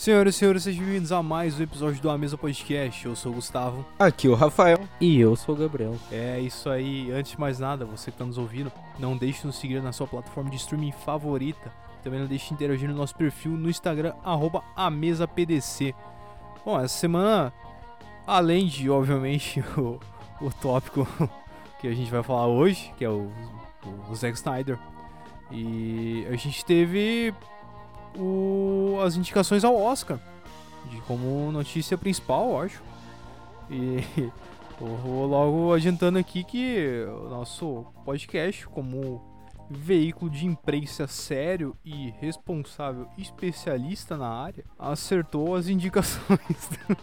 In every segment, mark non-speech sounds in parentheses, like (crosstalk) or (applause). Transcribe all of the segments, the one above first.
Senhoras e senhores, sejam bem-vindos a mais um episódio do A Mesa Podcast. Eu sou o Gustavo. Aqui o Rafael. E eu sou o Gabriel. É isso aí. Antes de mais nada, você que está nos ouvindo, não deixe de nos seguir na sua plataforma de streaming favorita. Também não deixe de interagir no nosso perfil no Instagram, arroba AmesaPDC. Bom, essa semana, além de, obviamente, (laughs) o, o tópico (laughs) que a gente vai falar hoje, que é o, o Zack Snyder, e a gente teve o, as indicações ao Oscar, de como notícia principal, acho. E (laughs) vou logo adiantando aqui que o nosso podcast, como veículo de imprensa sério e responsável especialista na área, acertou as indicações (laughs) do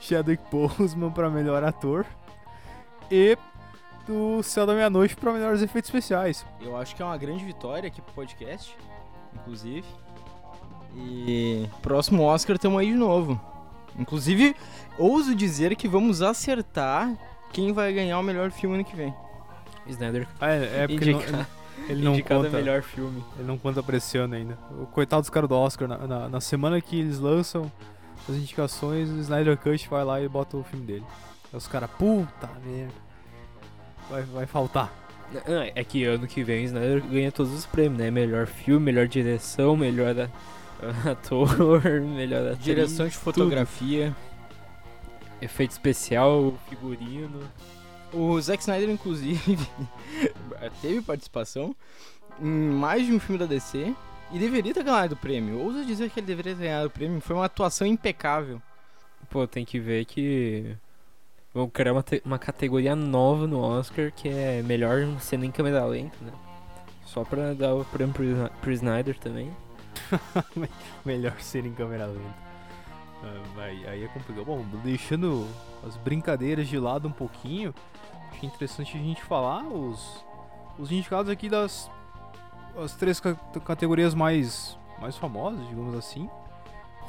Chadwick Boseman para melhor ator e do Céu da Meia-Noite para melhores efeitos especiais. Eu acho que é uma grande vitória aqui pro podcast, inclusive. E próximo Oscar estamos aí de novo. Inclusive, ouso dizer que vamos acertar quem vai ganhar o melhor filme ano que vem. Snyder Ah, é, é porque Indica- não, ele não indicado conta. a melhor filme. Ele não conta pra esse ano ainda. O coitado dos caras do Oscar, na, na, na semana que eles lançam as indicações, o Snyder Cut vai lá e bota o filme dele. Aí os caras, puta merda. Vai, vai faltar. Não, é que ano que vem o Snyder ganha todos os prêmios, né? Melhor filme, melhor direção, melhor (laughs) ator, melhor atriz, Direção de fotografia. efeito especial, figurino. O Zack Snyder, inclusive, (laughs) teve participação em mais de um filme da DC e deveria ter ganhado o prêmio. Ouso dizer que ele deveria ter ganhado o prêmio. Foi uma atuação impecável. Pô, tem que ver que vão criar uma, uma categoria nova no Oscar que é melhor cena em câmera lenta, né? Só pra dar o prêmio pro, pro Snyder também. (laughs) Melhor ser em câmera lenta. Ah, aí, aí é complicado. Bom, deixando as brincadeiras de lado um pouquinho, acho interessante a gente falar os, os indicados aqui das as três ca- categorias mais, mais famosas, digamos assim.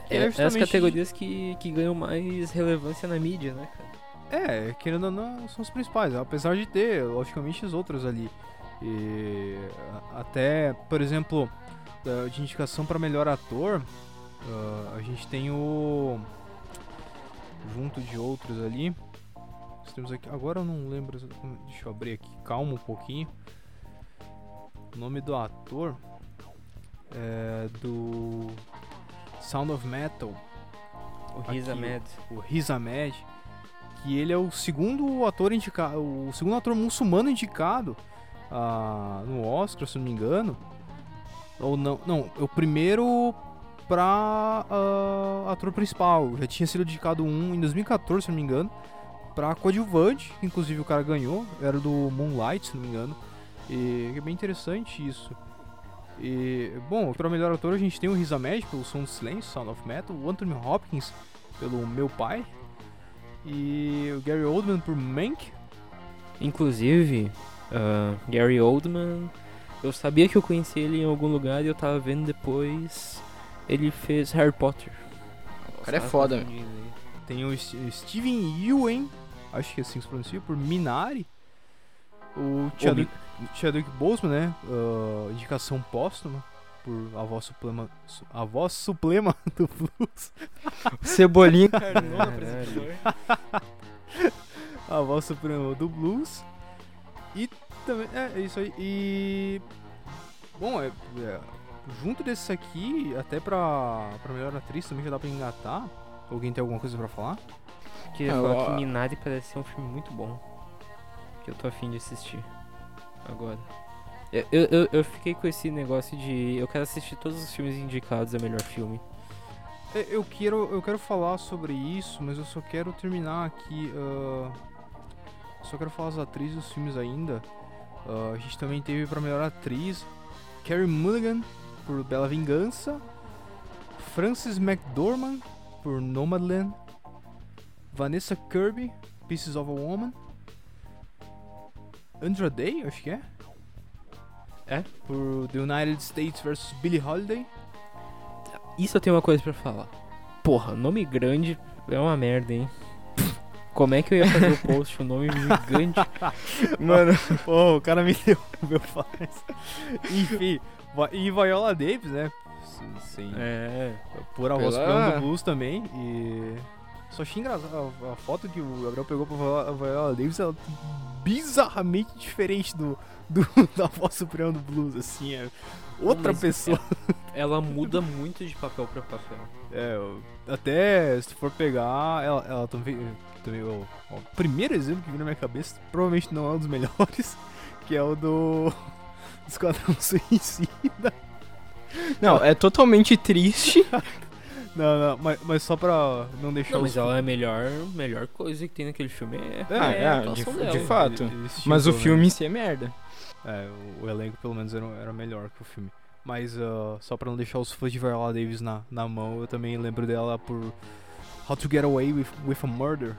É, é as justamente- categorias que, que ganham mais relevância na mídia, né, cara? É, querendo ou não, são os principais, apesar de ter, logicamente, os outros ali. E até, por exemplo, de indicação para melhor ator, ah, a gente tem o. Junto de outros ali. Nós temos aqui. Agora eu não lembro. Deixa eu abrir aqui, calma um pouquinho. O nome do ator é do Sound of Metal O Riz Ahmed. o Riz Ahmed, que ele é o segundo ator indicado, o segundo ator muçulmano indicado ah, no Oscar, se não me engano. Ou não, não, o primeiro pra ah, ator principal. Já tinha sido indicado um em 2014, se não me engano, pra coadjuvante, que inclusive o cara ganhou, era do Moonlight, se não me engano. E é bem interessante isso. E, bom, pra melhor ator a gente tem o Riz Ahmed pelo Som do Silêncio, Sound of Metal, o Anthony Hopkins pelo Meu Pai e o Gary Oldman por Mank. Inclusive, ah, Gary Oldman, eu sabia que eu conhecia ele em algum lugar e eu tava vendo depois. Ele fez Harry Potter. O cara é foda, aí. Tem o S- Steven Yeun, acho que é assim que se pronuncia, por Minari. O Chadwick, Chadwick Boseman, né? ah, indicação póstuma por A Voz Suprema, Su- a voz suprema (laughs) do Blues. Cebolinha. (laughs) Caralho. (laughs) A Voz Suprema do Blues. E também, é, é isso aí. E. Bom, é, é, junto desses aqui, até pra, pra melhor atriz também já dá pra engatar. Alguém tem alguma coisa pra falar? Queria Ah, falar que Minari parece ser um filme muito bom. Que eu tô afim de assistir. Agora. Eu, eu, eu- eu fiquei com esse negócio de. Eu quero assistir todos os filmes indicados a melhor filme. É, Eu quero, eu quero falar sobre isso, mas eu só quero terminar aqui. ah, só quero falar as atrizes dos filmes ainda. Ah, a gente também teve pra melhor atriz Carrie Mulligan por Bela Vingança, Frances McDormand por Nomadland, Vanessa Kirby, Pieces of a Woman, Andra Day, acho que é. É? Por The United States vs Billie Holiday. Isso eu tenho uma coisa pra falar. Porra, nome grande é uma merda, hein? Como é que eu ia fazer o post, um nome gigante? (laughs) Mano, Pô, o cara me deu (laughs) meu faz. Enfim, e Viola Davis, né? s- Sem, É. por Pela- suprema do blues também. E. Só achei engraçado. A, a foto que o Gabriel pegou pra Viola- Viola Davis ela bizarramente diferente do, do- (laughs) da voz suprema do blues, assim. É outra Mas pessoa. Ela muda muito de papel pra papel. É, até se tu for pegar, ela, ela também. também o, o primeiro exemplo que vem na minha cabeça, provavelmente não é um dos (laughs) melhores, que é o do. (laughs) do Esquadrão Suicida. Não, é totalmente triste. (laughs) Não, não, mas, mas só pra não deixar Não, os mas ela é a melhor, melhor coisa que tem naquele filme. É, É, Ah, é, de- dela. de fato. Mas o pelo filme em si é merda. É, o, o elenco pelo menos era, era melhor que o filme. Mas ah, só pra não deixar os fãs de Viola Davis na, na mão, eu também lembro dela por How to Get Away with, with a Murder.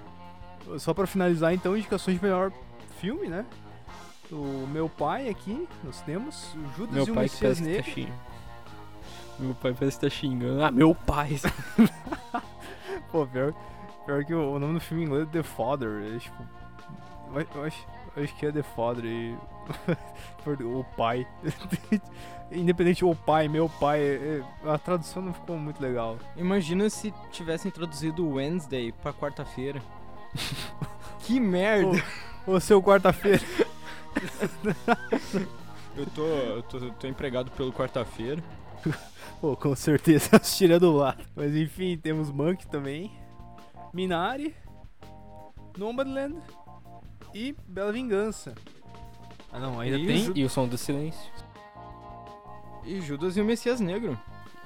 Só pra finalizar, então, indicações de melhor filme, né? O Meu Pai aqui, nós temos o Judas Meu e o pai que Messias que tá Negro. xingando. Meu pai parece que tá xingando. Ah, meu pai! (laughs) Pô, pior, pior que o, o nome do filme em inglês é The Father. É, tipo, eu acho, eu acho que é The Father e. (laughs) o pai. (laughs) Independente o pai, meu pai. é- é- a tradução não ficou muito legal. Imagina se tivessem traduzido Wednesday pra quarta-feira. (laughs) que merda! Ô seu quarta-feira. (laughs) Eu tô, eu tô, eu tô empregado pelo quarta-feira. Pô, com certeza (laughs) assistiria do lado. Mas enfim, temos Monk também. Minari. Nomadland. E Bela Vingança. Ah não, ainda E tem. E o som do silêncio. E Judas e o Messias Negro.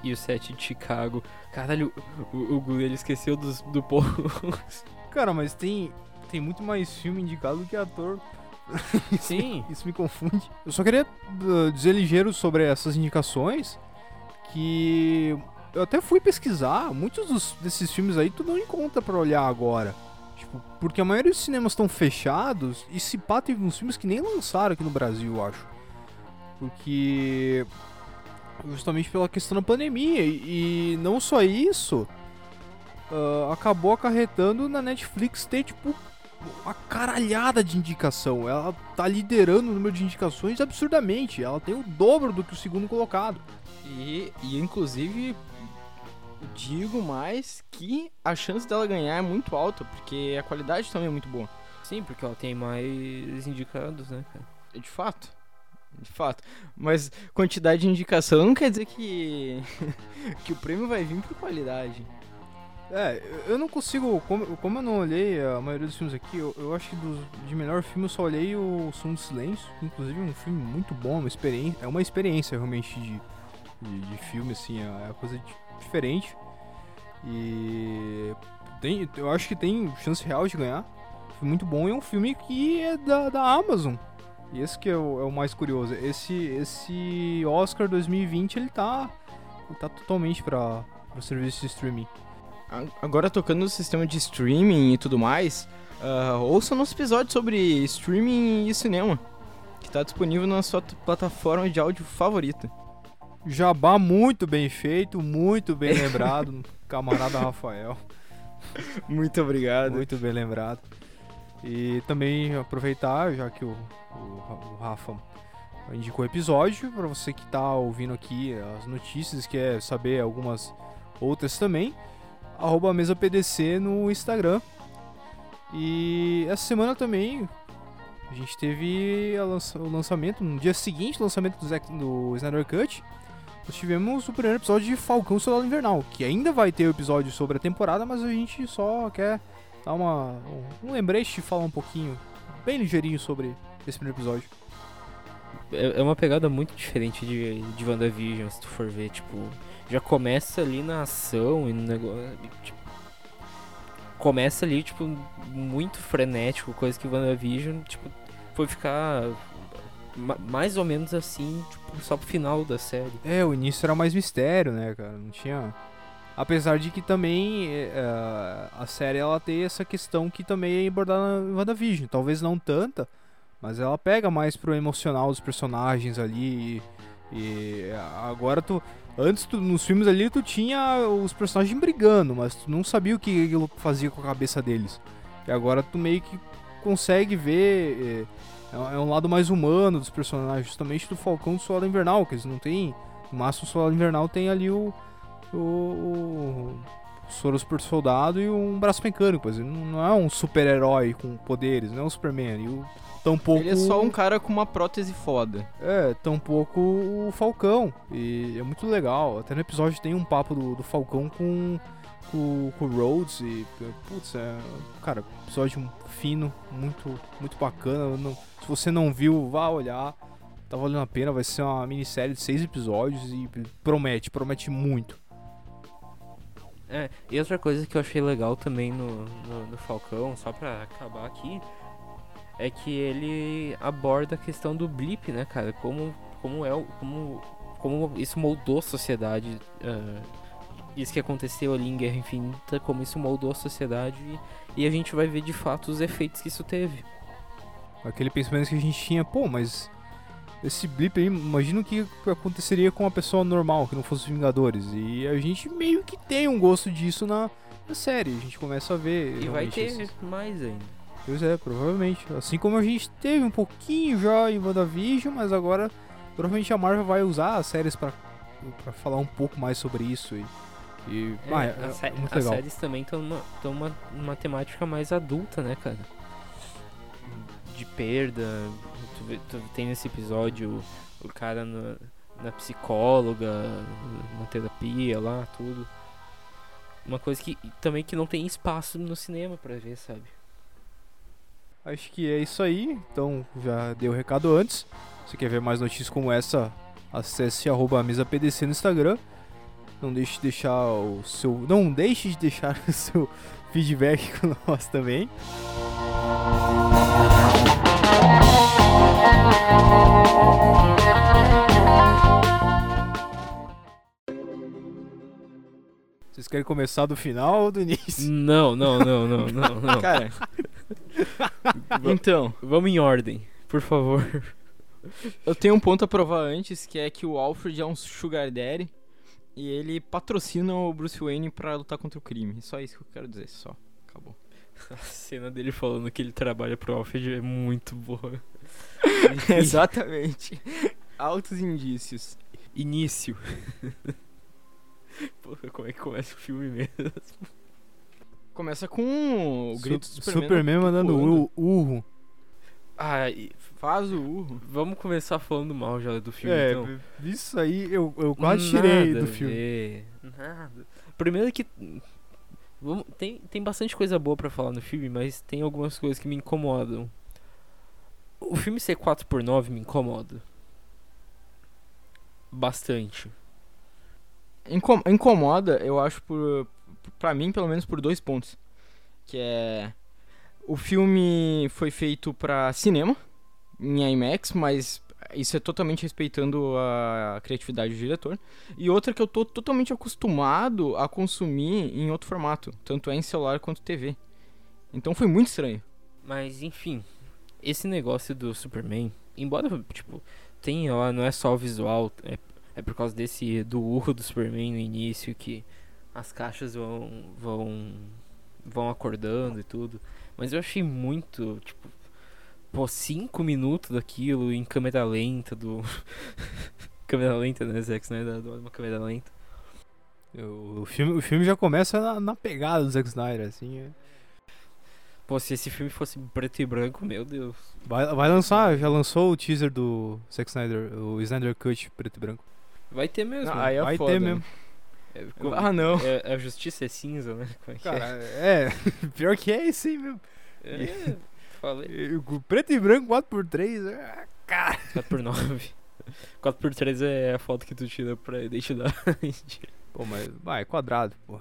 E o set de Chicago. Caralho, o, o Gu, ele esqueceu dos, do povo. (laughs) Cara, mas tem, tem muito mais filme indicado do que ator. (laughs) Sim. Isso me confunde. Eu só queria uh, dizer ligeiro sobre essas indicações. Que eu até fui pesquisar. Muitos dos- desses filmes aí tu não encontra pra olhar agora. Tipo, porque a maioria dos cinemas estão fechados. E se pá, teve uns filmes que nem lançaram aqui no Brasil, eu acho. Porque. Justamente pela questão da pandemia. E, e não só isso. ah, acabou acarretando na Netflix ter, tipo, uma caralhada de indicação. Ela tá liderando o número de indicações absurdamente. Ela tem o dobro do que o segundo colocado. E, e inclusive, digo mais que a chance dela ganhar é muito alta, porque a qualidade também é muito boa. Sim, porque ela tem mais indicados, né, cara? De fato. De fato. Mas quantidade de indicação não quer dizer que, (laughs) que o prêmio vai vir por qualidade. É, eu não consigo. Como, como eu não olhei a maioria dos filmes aqui, eu, eu acho que dos, de melhor filme eu só olhei o Som do Silêncio. que Inclusive é um filme muito bom, uma experiência, é uma experiência realmente de, de, de filme, assim, é uma coisa di- diferente. E tem, eu acho que tem chance real de ganhar. Foi muito bom e é um filme que é da, da Amazon. E esse que é o, é o mais curioso. Esse, esse Oscar 2020 ele tá, ele tá totalmente para o serviço de streaming. Agora tocando no sistema de streaming e tudo mais, ah, ouça nosso episódio sobre streaming e cinema, que está disponível na sua plataforma de áudio favorita. Jabá muito bem feito, muito bem (laughs) lembrado, camarada Rafael, Muito obrigado. muito bem lembrado. E também aproveitar, já que o, o, o Rafa indicou o episódio, para você que tá ouvindo aqui as notícias, quer saber algumas outras também, arroba mesa PDC no Instagram. E essa semana também a gente teve lança- o lançamento, no dia seguinte lançamento do, Zack- do Snyder Cut, nós tivemos o primeiro episódio de Falcão Soldado Invernal, que ainda vai ter o episódio sobre a temporada, mas a gente só quer dar uma, um, lembrete e falar um pouquinho, bem ligeirinho sobre esse primeiro episódio. É é uma pegada muito diferente de, de WandaVision, se tu for ver, tipo, já começa ali na ação e no negócio. Tipo, começa ali, tipo, muito frenético, coisa que WandaVision, tipo, foi ficar ma- mais ou menos assim, tipo, só pro final da série. É, o início era mais mistério, né, cara? Não tinha. Apesar de que também é, a série ela tem essa questão que também é abordada na WandaVision. Talvez não tanta, mas ela pega mais pro emocional dos personagens ali. E, e agora tu. Antes tu, nos filmes ali tu tinha os personagens brigando, mas tu não sabia o que aquilo fazia com a cabeça deles. E agora tu meio que consegue ver. É, é um- é um lado mais humano dos personagens, justamente do Falcão do Soldado Invernal, que eles não têm No máximo, o Invernal tem ali o. O. o soro super soldado e um braço mecânico. Ele não é um super-herói com poderes, não é um Superman. E o, tampouco, Ele é só um cara com uma prótese foda. É, tampouco o Falcão. E é muito legal. Até no episódio tem um papo do, do Falcão com, com, com o Rhodes. E, putz, é. Cara, episódio fino, muito, muito bacana. Não, se você não viu, vá olhar. Tá valendo a pena, vai ser uma minissérie de seis episódios e promete, promete muito. É, e outra coisa que eu achei legal também no, no, no, Falcão, só pra acabar aqui, é que ele aborda a questão do blip, né, cara? Como, como é como, como isso moldou a sociedade. Uh, isso que aconteceu ali em Guerra Infinita, como isso moldou a sociedade e, e a gente vai ver de fato os efeitos que isso teve. Aquele pensamento que a gente tinha, pô, mas esse blip aí, imagina o que aconteceria com uma pessoa normal que não fosse os Vingadores. E a gente meio que tem um gosto disso na, na série. A gente começa a ver. E vai ter esses... mais ainda. Pois é, provavelmente. Assim como a gente teve um pouquinho já em WandaVision, mas agora provavelmente a Marvel vai usar as séries para falar um pouco mais sobre isso. E, e é, ah, é, é, muito as legal. séries também estão uma, uma, uma temática mais adulta, né, cara? De perda, tu, tem nesse episódio o cara na, na psicóloga, na terapia lá, tudo. Uma coisa que também que não tem espaço no cinema para ver, sabe? Acho que é isso aí. Então já dei o recado antes. Se quer ver mais notícias como essa, acesse mesapdc no Instagram. Não deixe de deixar o seu. Não deixe de deixar (laughs) o seu feedback com nós também. Vocês querem começar do final ou do início? Não, não, não, não, não, não. (laughs) Cara. então, vamos em ordem, por favor. Eu tenho um ponto a provar antes, que é que o Alfred é um sugar daddy e ele patrocina o Bruce Wayne para lutar contra o crime. Só isso que eu quero dizer, só. Acabou. A cena dele falando que ele trabalha pro Alfred é muito boa. (laughs) Exatamente. Altos indícios. Início. Porra, como é que começa o filme mesmo? Começa com o grito Su do Superman. Superman mandando o urro. Ah, faz o urro. Vamos começar falando mal já do filme, é, então. Isso aí eu, eu quase Nada tirei do filme. Nada. Primeiro que tem, tem bastante coisa boa para falar no filme, mas tem algumas coisas que me incomodam. O filme ser 4x9 me incomoda. Bastante. Incom incomoda, eu acho, por. Pra mim, pelo menos, por dois pontos. Que é. O filme foi feito pra cinema, em IMAX, mas isso é totalmente respeitando a criatividade do diretor. E outra que eu tô totalmente acostumado a consumir em outro formato, tanto é em celular quanto TV. Então foi muito estranho. Mas enfim, esse negócio do Superman, embora tipo, tenha lá, não é só o visual, é, é por causa desse do urro do Superman no início que as caixas vão vão vão acordando e tudo. Mas eu achei muito, tipo, pô, 5 minutos daquilo em câmera lenta do. (laughs) câmera lenta, né, Zack Snyder? Uma câmera lenta. O filme, o filme já começa na, na pegada do Zack Snyder, assim. É. Pô, se esse filme fosse preto e branco, meu Deus. Vai, vai lançar, já lançou o teaser do Zack Snyder, o Snyder Cut preto e branco. Vai ter mesmo. Ah, é vai foda, ter mesmo. É, ah, não. É, a justiça é cinza, né? Como é Cara, é? é. (laughs) Pior que é esse aí mesmo. É falei. Preto e branco 4x3, é, cara. 4x9. 4x3 (laughs) é a foto que tu tira pra identidade. Pô, mas vai, é quadrado, pô.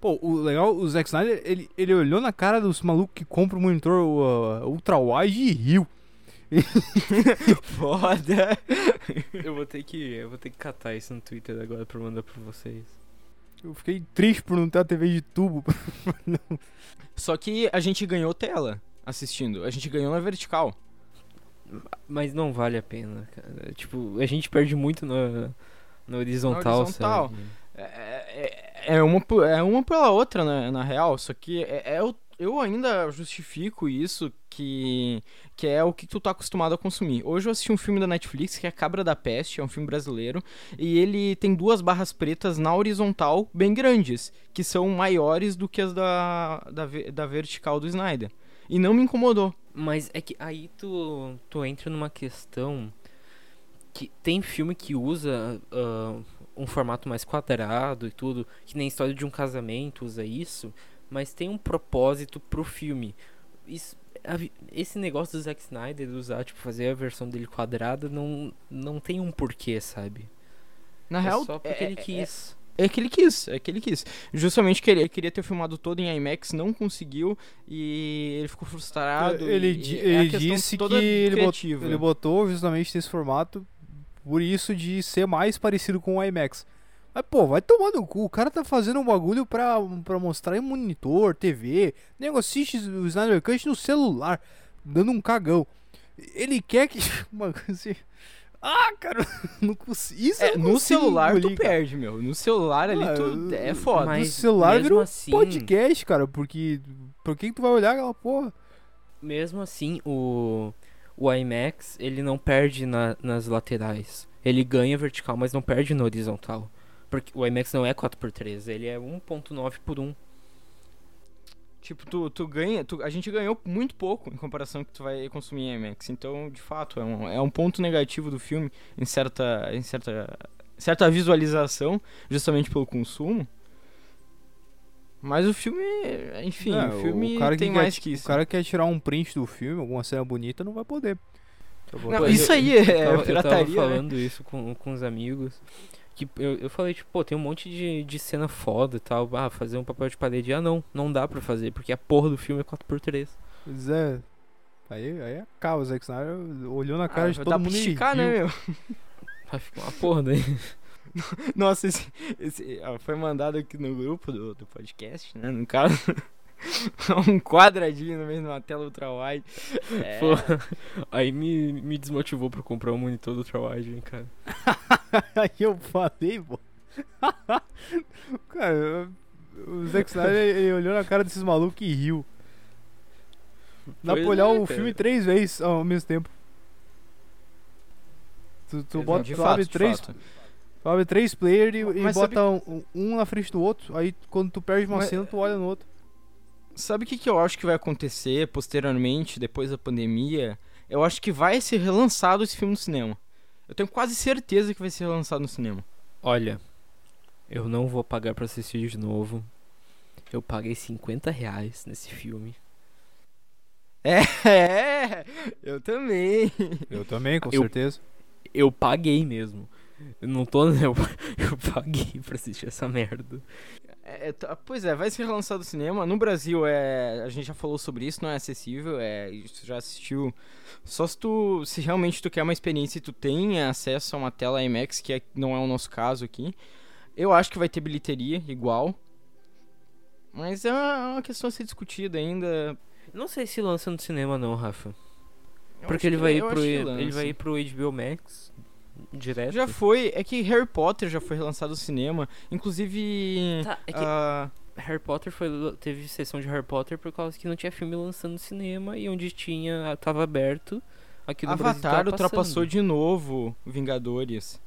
Pô, o legal, o Zack Snyder, ele, ele olhou na cara dos malucos que compram o monitor uh, ultra wide e riu. (laughs) Foda. eu vou ter que, eu vou ter que catar isso no Twitter agora pra mandar pra vocês. Eu fiquei triste por não ter a TV de tubo. (laughs) Só que a gente ganhou tela assistindo. A gente ganhou na vertical. Mas não vale a pena, cara. Tipo, a gente perde muito na, na horizontal, na horizontal. É, é, é, uma, é uma pela outra, né, na real. Só que é, é o, eu ainda justifico isso que, que é o que tu tá acostumado a consumir. Hoje eu assisti um filme da Netflix que é Cabra da Peste, é um filme brasileiro, e ele tem duas barras pretas na horizontal bem grandes, que são maiores do que as da, da, da vertical do Snyder. E não me incomodou. Mas é que aí tu, tu entra numa questão que tem filme que usa uh, um formato mais quadrado e tudo, que nem História de um Casamento usa isso, mas tem um propósito pro filme. Isso, a, esse negócio do Zack Snyder de usar, tipo, fazer a versão dele quadrada não, não tem um porquê, sabe? Na é real, só porque é, ele quis. É, é que ele quis, é que ele quis. Justamente que ele, queria ter filmado todo em IMAX, não conseguiu e ele ficou frustrado. Ele, e- é ele questão disse que ele, bot- criativa. ele botou justamente nesse formato por isso de ser mais parecido com o IMAX. Mas, pô, vai tomar no cu. O cara tá fazendo um bagulho pra, pra mostrar em monitor, TV. Nego assiste o Snyder Cut no celular, dando um cagão. Ele quer que. (laughs) Coisa assim. Ah, cara, (laughs) não consigo. Isso É, no consigo celular tu engolir, cara. perde, meu. No celular ali Ah, tu é foda. Mas no celular mesmo virou assim- podcast, cara, porque. Por que, que tu vai olhar aquela porra? Mesmo assim, o, o IMAX, ele não perde na- nas laterais. Ele ganha vertical, mas não perde no horizontal. Porque o IMAX não é 4x3, ele é 1.9 por 1. Tipo, tu, tu ganha. tu- a gente ganhou muito pouco em comparação que tu vai consumir em IMAX. Então, de fato, é um, é um ponto negativo do filme em certa. em certa. certa visualização, justamente pelo consumo. Mas o filme, enfim, É, o filme cara tem quer, mais que isso. O cara quer tirar um print do filme, alguma cena bonita, não vai poder. Não, isso aí é eu tava, eu tava pirataria, né? falando isso com, com os amigos. Que eu, eu falei, tipo, pô, tem um monte de, de cena foda e tal. Ah, fazer um papel de parede. Ah, não, não dá pra fazer, porque a porra do filme é 4x3. Pois é. Aí, aí acaba, o Zack Snyder olhou na cara Ah, de dá todo pra mundo esticar, riu. né, meu? Vai ficar uma porra daí. (laughs) Nossa, esse, esse ó, foi mandado aqui no grupo do, do podcast, né? No caso, (laughs) um quadradinho no meio de uma tela ultra-wide. É, Pô, aí me, me desmotivou pra comprar um monitor do ultrawide, hein, cara. (laughs) (laughs) Aí eu falei, pô. (laughs) cara, o Zack Snyder ele olhou na cara desses malucos e riu. Dá Pois pra olhar é, o filme três vezes ao mesmo tempo. Tu, tu, bota, de tu fato, abre três, fato. tu abre três players e, e bota um, um na frente do outro. Aí quando tu perde uma Mas- cena, tu olha no outro. Sabe o que, que eu acho que vai acontecer posteriormente, depois da pandemia? Eu acho que vai ser relançado esse filme no cinema. Eu tenho quase certeza que vai ser relançado no cinema. Olha, eu não vou pagar pra assistir de novo. Eu paguei 50 reais nesse filme. É, (laughs) eu também. Eu também, com Eu- certeza. Eu paguei mesmo. Eu não tô. Eu, (laughs) eu paguei pra assistir essa merda. É, tá- pois é, vai ser relançado no cinema. No Brasil, é, a gente já falou sobre isso, não é acessível. É, tu já assistiu. Só se tu. Se realmente tu quer uma experiência e tu tem acesso a uma tela IMAX, que é- não é o nosso caso aqui. Eu acho que vai ter bilheteria igual. Mas é uma, uma questão a ser discutida ainda. Não sei se lança no cinema não, Rafa. Eu Porque ele vai ir pro ele vai ir pro HBO Max direto. Já foi. É que Harry Potter já foi relançado no cinema. Inclusive. Tá, é que ah, Harry Potter foi teve sessão de Harry Potter por causa que não tinha filme lançando no cinema e onde tinha tava aberto aqui no Brasil Avatar tava ultrapassou de novo Vingadores.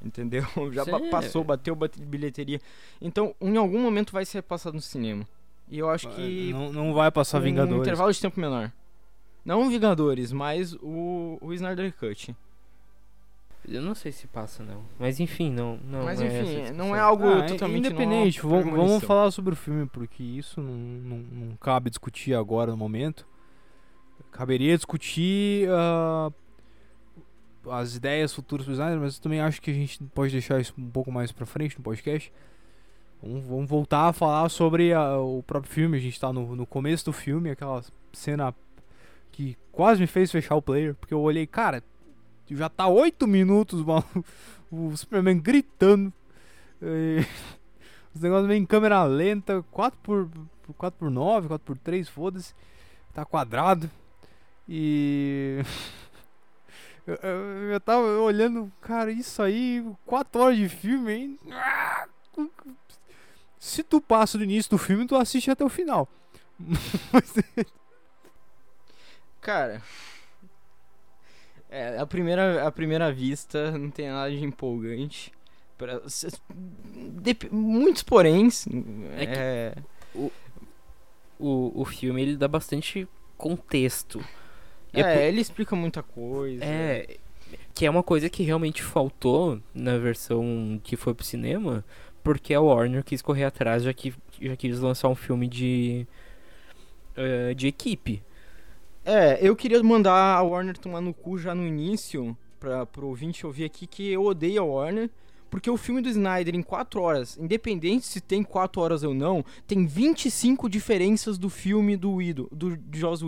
Entendeu? (laughs) Já passou, bateu bate- bilheteria. Então, em algum momento vai ser passado no cinema. E eu acho que. Não, não vai passar um Vingadores. intervalo de tempo menor. Não Vingadores, mas o, o Snyder Cut. Eu não sei se passa não, mas enfim, não, não mas é a enfim, não é algo Ah, é totalmente independente. não- Vamos, vamos falar sobre o filme, porque isso não, não, não cabe discutir agora no momento. Caberia discutir ah, as ideias futuras do Snyder, mas eu também acho que a gente pode deixar isso um pouco mais pra frente no podcast. Vamos, vamos voltar a falar sobre ah, o próprio filme. A gente tá no, no começo do filme, aquela cena que quase me fez fechar o player, porque eu olhei, cara, já tá oito minutos mano, o Superman gritando. eh, (laughs) os negócios meio em câmera lenta, 4 por 4 por 9, 4 por 3, foda-se. Tá quadrado. E (laughs) eu, eu, eu tava olhando, cara, isso aí, 4 horas de filme, hein? (laughs) Se tu passa do início do filme, tu assiste até o final. Cara. É, a primeira, a primeira vista não tem nada de empolgante. Pra, muitos poréns. É que- É, O, o filme ele dá bastante contexto. É é, por- ele explica muita coisa. É, que é uma coisa que realmente faltou na versão que foi pro cinema, porque a Warner quis correr atrás, já que já quis lançar um filme de eh, de equipe. É, eu queria mandar a Warner tomar no cu já no início, pra, pro ouvinte ouvir aqui, que eu odeio a Warner, porque o filme do Snyder em 4 horas, independente se tem 4 horas ou não, tem 25 diferenças do filme do Widow, do Joss.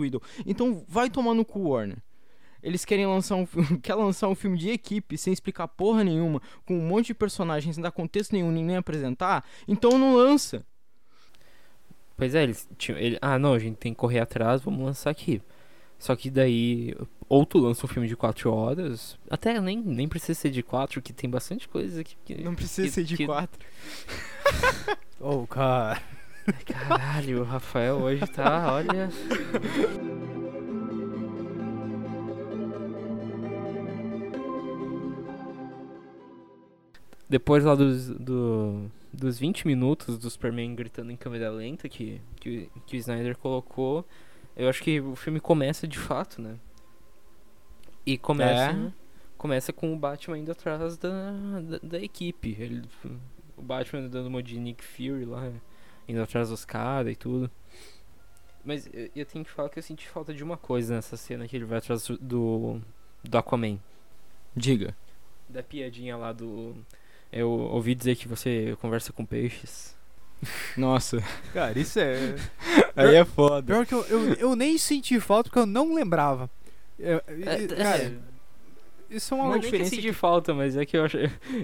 Então vai tomar no cu, Warner. Eles querem lançar um (laughs) quer lançar um filme de equipe sem explicar porra nenhuma, com um monte de personagens sem dar contexto nenhum, nem apresentar, então não lança. Pois é, eles tinham, ele, ah, não, a gente tem que correr atrás, vamos lançar aqui. Só que daí, ou tu lança um filme de 4 horas, até nem, nem precisa ser de 4, que tem bastante coisa que... que Não precisa que- ser de que- 4. Oh, (laughs) cara. Caralho, o Rafael hoje tá, olha... Depois lá dos, do, dos 20 minutos do Superman gritando em câmera lenta que, que, que o Snyder colocou, eu acho que o filme começa de fato, né? E começa, É. começa com o Batman indo atrás da, da, da equipe. Ele, o Batman dando uma de Nick Fury lá, indo atrás dos caras e tudo. Mas eu, eu tenho que falar que eu senti falta de uma coisa nessa cena que ele vai atrás do- do, do Aquaman. Diga. Da piadinha lá do. Eu ouvi dizer que você conversa com peixes. Nossa, Cara, isso é. aí é foda. Pior que eu, eu, eu nem senti falta porque eu não lembrava. É, é, cara, isso é uma Não é que diferença eu senti falta, mas é que eu, ach,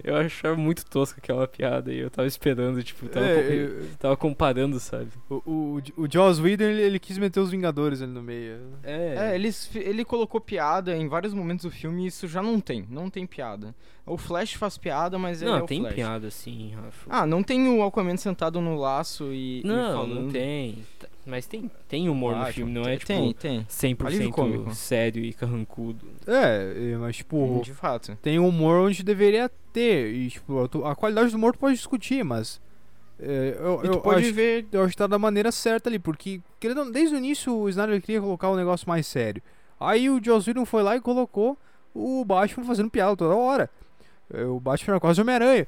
eu achava muito tosca aquela piada e eu tava esperando, tipo, tava, É, eu- tava comparando, sabe? o, o, o Joss Whedon, ele, ele quis meter os Vingadores ali no meio. É, ele, ele colocou piada em vários momentos do filme e isso já não tem. Não tem piada. O Flash faz piada, mas ele é Não, tem Flash. piada sim, Rafa. Ah, não tem o Aquaman sentado no laço e, e não, falando. não tem. Mas tem, tem humor no Ah, filme, não é tipo Tem, tem. 100% Alívio cômico. sério e carrancudo. É, é, mas tipo, De fato. tem humor onde deveria ter. E tipo, a qualidade do humor tu pode discutir, mas. é, eu, E eu pode acho, ver. eu acho que tá da maneira certa ali, porque querendo, não, desde o início o Snyder queria colocar um negócio mais sério. Aí o Joss Whedon foi lá e colocou o Batman fazendo piada toda hora. É, O Batman era quase Homem-Aranha.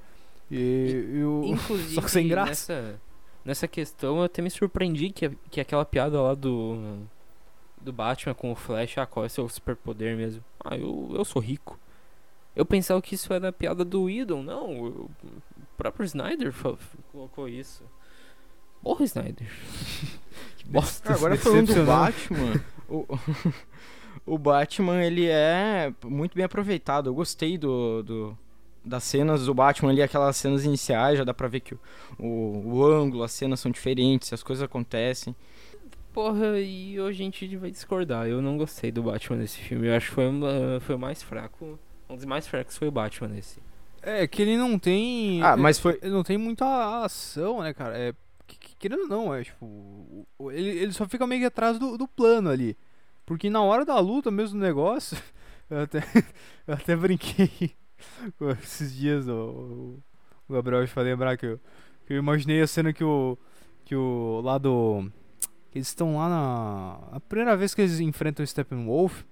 E, e o- Inclusive, (laughs) só que sem graça. Nessa, nessa questão, eu até me surpreendi que, que aquela piada lá do, do Batman com o Flash, ah, qual é seu superpoder mesmo? Ah, eu, eu sou rico. Eu pensava que isso era piada do Idol, não. O próprio Snyder colocou isso. Porra, Snyder. (laughs) que bosta. Agora falando do. Batman, o, (laughs) o Batman ele é muito bem aproveitado. Eu gostei do, do- das cenas do Batman ali, aquelas cenas iniciais, já dá pra ver que o, o, o ângulo, as cenas são diferentes, as coisas acontecem. Porra, e hoje a gente vai discordar. Eu não gostei do Batman nesse filme. Eu acho que foi, uma- foi o mais fraco. Um dos mais fracos foi o Batman nesse. É, que ele não tem. Ah, mas foi. Ele não tem muita ação, né, cara? É. que- que- Querendo ou não, é tipo. Ele, ele só fica meio que atrás do, do plano ali. Porque na hora da luta mesmo do negócio. (laughs) Eu até, (laughs) eu até brinquei (laughs) esses dias. O, o Gabriel vai lembrar que eu, que eu imaginei a cena que o. Que o. Lá do. Que eles estão lá na. A primeira vez que eles enfrentam o Steppenwolf.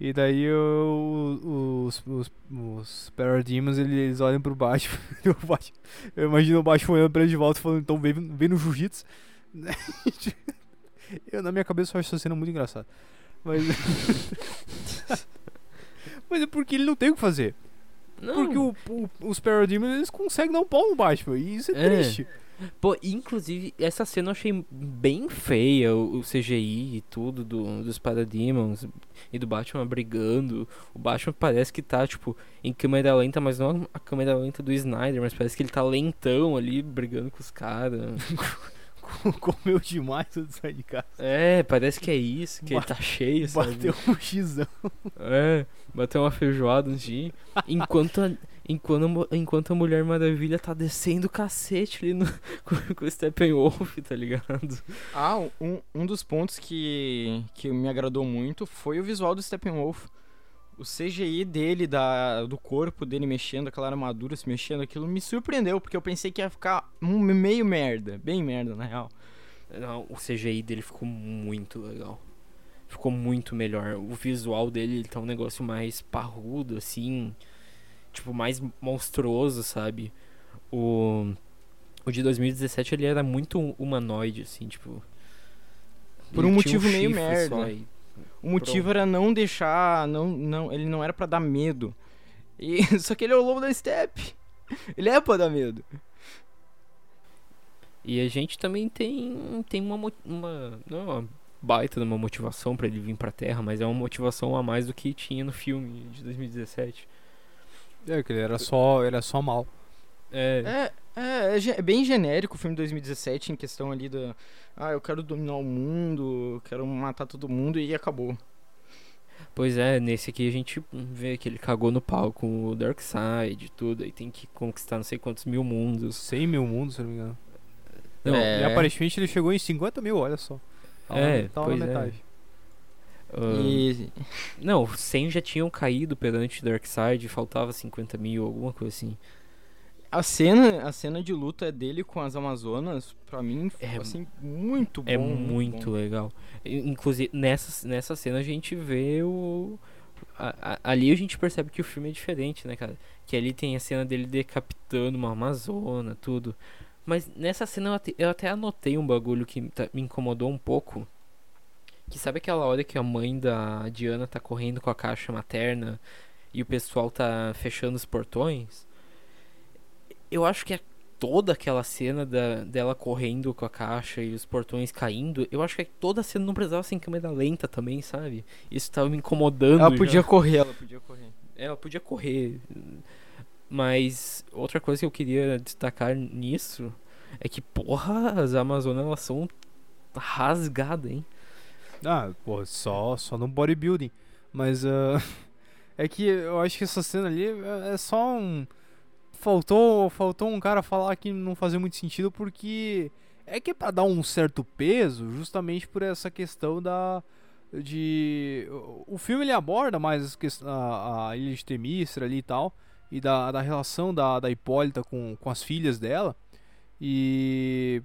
E daí o- os, os, os Parademons eles olham pro Batman, (laughs) o Batman. Eu imagino o Batman olhando pra ele de volta e falando, então vem, vem no jiu-jitsu. (laughs) eu, na minha cabeça eu acho essa cena muito engraçada. Mas. Mas é porque ele não tem o que fazer. Não, Porque o, o- os Parademons eles conseguem dar um pau no Batman. E isso é, É. triste. Pô, inclusive, essa cena eu achei bem feia, o, o CGI e tudo do, dos Parademons e do Batman brigando. O Batman parece que tá, tipo, em câmera lenta, mas não a câmera lenta do Snyder, mas parece que ele tá lentão ali, brigando com os caras. (laughs) (laughs) Comeu demais antes de sair de casa. É, parece que é isso, que ele tá cheio, sabe? Bateu um xizão. É, bateu uma feijoada antes de ir. Enquanto, a- Enquanto, a enquanto a Mulher Maravilha tá descendo o cacete ali no, (laughs) com, com o Steppenwolf, tá ligado? Ah, um, um dos pontos que, que me agradou muito foi o visual do Steppenwolf. O CGI dele, da, do corpo dele mexendo, aquela armadura se mexendo, aquilo me surpreendeu, porque eu pensei que ia ficar um meio merda, bem merda, na real. Não, o CGI dele ficou muito legal. Ficou muito melhor. O visual dele ele tá um negócio mais parrudo, assim. Tipo, mais monstruoso, sabe? O. O de 2017 ele era muito humanoide, assim, tipo. Por um motivo meio chifre merda. só e- O motivo era não deixar, não, não, ele não era pra dar medo. E, (laughs) só que ele é o lobo da steppe. Ele é pra dar medo. E a gente também tem, tem uma, uma. Não é uma baita de uma motivação pra ele vir pra Terra, mas é uma motivação a mais do que tinha no filme de 2017. É, que ele era só, ele era só mal. É. É, é, é é bem genérico o filme 2017 em questão ali da. Ah, eu quero dominar o mundo, quero matar todo mundo e acabou. Pois é, nesse aqui a gente vê que ele cagou no pau com o Darkseid e tudo, aí tem que conquistar não sei quantos mil mundos. 100 mil mundos, se não me engano. Não, É. E aparentemente ele chegou em 50 mil, olha só. Tava É, na, tava pois na é. metade. ah, E Não, 100 já tinham caído perante Darkseid, faltava 50 mil, alguma coisa assim. A cena, a cena de luta dele com as Amazonas, pra mim, É assim, muito bom. É muito bom. legal. Inclusive, nessa, nessa cena a gente vê o. a- a- ali a gente percebe que o filme é diferente, né, cara? Que ali tem a cena dele decapitando uma Amazona, tudo. Mas nessa cena eu até, eu até anotei um bagulho que tá- me incomodou um pouco. Que sabe aquela hora que a mãe da Diana tá correndo com a caixa materna e o pessoal tá fechando os portões? Eu acho que é toda aquela cena da, dela correndo com a caixa e os portões caindo, eu acho que toda a cena não precisava ser em câmera lenta também, sabe? Isso tava me incomodando. Ela já. podia correr, ela podia correr. É, Ela podia correr. Mas outra coisa que eu queria destacar nisso é que, porra, as Amazonas elas são rasgadas, hein? Ah, pô, só, só no bodybuilding. Mas ah, (laughs) é que eu acho que essa cena ali é é só um. Faltou, faltou um cara falar que não fazia muito sentido porque é que é pra dar um certo peso justamente por essa questão da. De. O filme ele aborda mais a, a ilha de Temístra ali e tal. E da, da relação da, da Hipólita com, com as filhas dela. E.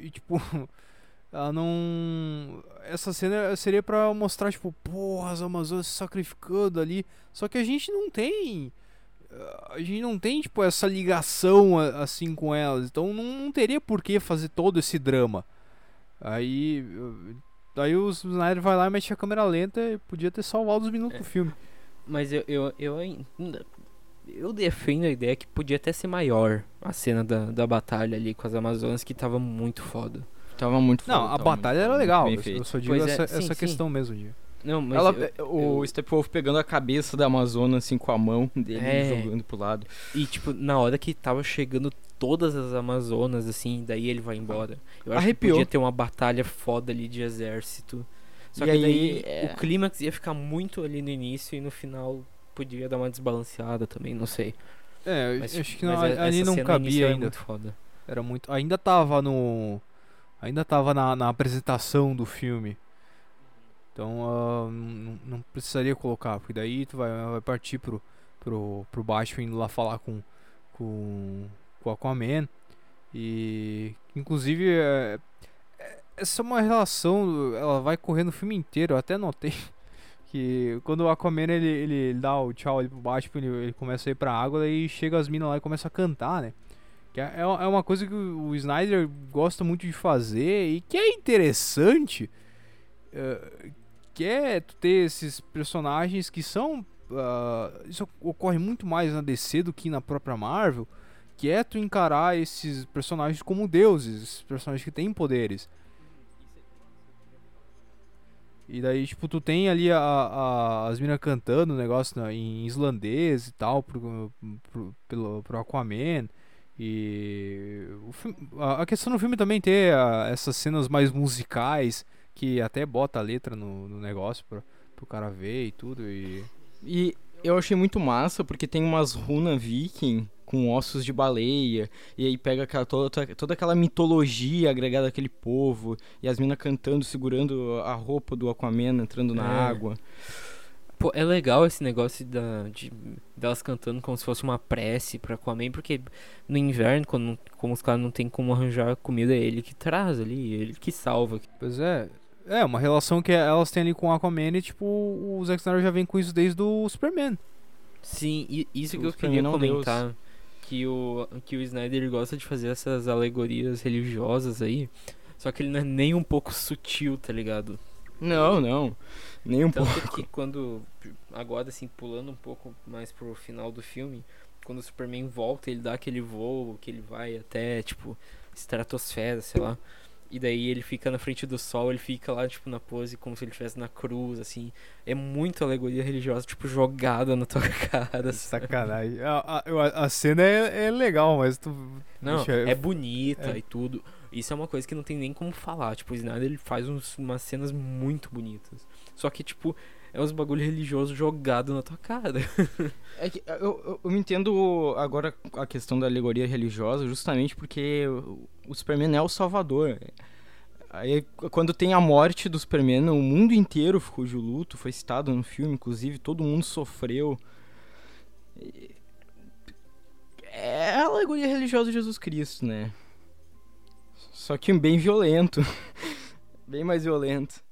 E tipo. (laughs) Ela não. Essa cena seria pra mostrar, tipo, porra, as Amazonas se sacrificando ali. Só que a gente não tem. A gente não tem, tipo, essa ligação a- assim com elas. Então não, não teria por que fazer todo esse drama. Aí. Daí o Snyder vai lá e mete a câmera lenta e podia ter salvado os minutos É. do filme. Mas eu, eu, eu ainda. Eu defendo a ideia que podia até ser maior a cena da, da batalha ali com as Amazonas, que tava muito foda. Tava muito Não, foda, a tava batalha muito era legal. Eu, eu só digo Pois é, essa, sim, essa sim. questão mesmo de. Não, mas Ela- eu- o eu- Steppenwolf pegando a cabeça da Amazona assim com a mão dele É. e jogando pro lado. E, tipo, na hora que tava chegando todas as Amazonas, assim, daí ele vai embora. Eu acho Arrepiou. que podia ter uma batalha foda ali de exército. Só E que aí, daí é- o clímax ia ficar muito ali no início e no final podia dar uma desbalanceada também, não sei. É, Mas, acho que não, ali essa não cabia é ainda. muito foda. Era muito. Ainda tava no. Ainda tava na, na apresentação do filme. Então ah, não, não precisaria colocar, porque daí tu vai, vai partir pro, pro, pro Batman indo lá falar com, com, com Aquaman. E inclusive é, é- essa é uma relação, ela vai correndo o filme inteiro, eu até notei. (laughs) Que quando o Aquaman ele, ele, ele dá o tchau ali pro Batman, ele, ele começa a ir pra água, daí chega as minas lá e começa a cantar, né? Que é, é uma coisa que o Snyder gosta muito de fazer e que é interessante. eh, que é ter esses personagens que são. ah, isso ocorre muito mais na DC do que na própria Marvel. Que é tu encarar esses personagens como deuses, esses personagens que têm poderes. E daí, tipo, tu tem ali a, a- as minas cantando o negócio na- em islandês e tal, pro, pro, pelo, pro Aquaman. E o filme- a, a questão do filme também ter ah, essas cenas mais musicais, que até bota a letra no, no negócio pra, pro cara ver e tudo. E E Eu achei muito massa, porque tem umas runas viking com ossos de baleia, e aí pega aquela, toda, toda aquela mitologia agregada àquele povo, e as minas cantando, segurando a roupa do Aquaman entrando na É. água. Pô, é legal esse negócio da, de, delas cantando como se fosse uma prece pra Aquaman, porque no inverno, quando, como os caras não tem como arranjar comida, é ele que traz ali, é ele que salva. Pois é. É, uma relação que elas têm ali com o Aquaman e, tipo, o Zack Snyder já vem com isso desde o Superman. Sim, e isso que O eu queria Superman não Deus. comentar. Que o, que o Snyder gosta de fazer essas alegorias religiosas aí. Só que ele não é nem um pouco sutil, tá ligado? Não, não. Nem um pouco. Tanto que quando. Agora, assim, pulando um pouco mais pro final do filme, quando o Superman volta, ele dá aquele voo que ele vai até, tipo, estratosfera, sei lá. E daí ele fica na frente do sol, ele fica lá, tipo, na pose como se ele estivesse na cruz, assim. É muito alegoria religiosa, tipo, jogada na tua (laughs) cara. sabe? Sacanagem. A, a, a cena é, é legal, mas tu. Não, eu- é bonita é. e tudo. Isso é uma coisa que não tem nem como falar. Tipo, o Snyder ele faz uns, umas cenas muito bonitas. Só que, tipo, é uns bagulho religioso jogado na tua cara. (laughs) É que eu, eu, eu entendo agora a questão da alegoria religiosa justamente porque o, Superman é o salvador. Aí quando tem a morte do Superman, o mundo inteiro ficou de luto, foi citado no filme, inclusive, todo mundo sofreu. É a alegoria religiosa de Jesus Cristo, né? Só que bem violento. (laughs) bem mais violento.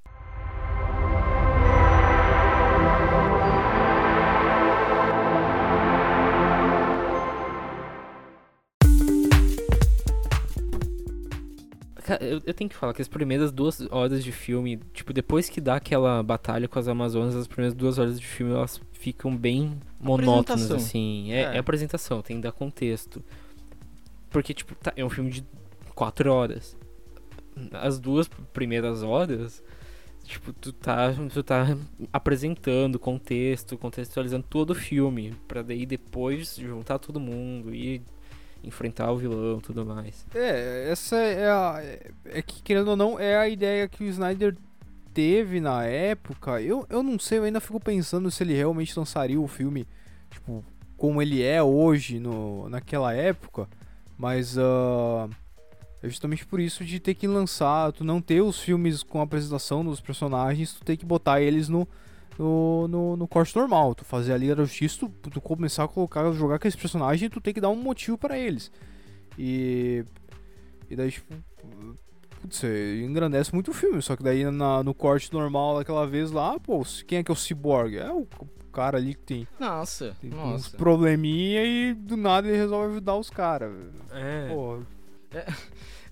Eu, eu tenho que falar que as primeiras duas horas de filme, tipo, depois que dá aquela batalha com as Amazonas, as primeiras duas horas de filme elas ficam bem monótonas, assim. É, É. é apresentação, tem que dar contexto. Porque, tipo, tá, é um filme de quatro horas. As duas primeiras horas, tipo, tu tá, tu tá apresentando contexto, contextualizando todo o filme, pra daí depois juntar todo mundo e enfrentar o vilão tudo mais. É, essa é a. é- que, querendo ou não, é a ideia que o Snyder teve na época. Eu, eu não sei, eu ainda fico pensando se ele realmente lançaria o filme, tipo, como ele é hoje, no, naquela época. Mas, ah, é justamente por isso de ter que lançar, tu não ter os filmes com a apresentação dos personagens, tu ter que botar eles no. No, no, no corte normal, tu fazer a Liga da Justiça, tu, tu começar a colocar, jogar com esses personagens, tu tem que dar um motivo pra eles. E. E daí, tipo. Putz, é, engrandece muito o filme. Só que daí na- no corte normal daquela vez lá, pô, quem é que é o Cyborg? É o, cara ali que tem, Nossa, tem uns nossa. probleminha e do nada ele resolve ajudar os caras. É. Pô,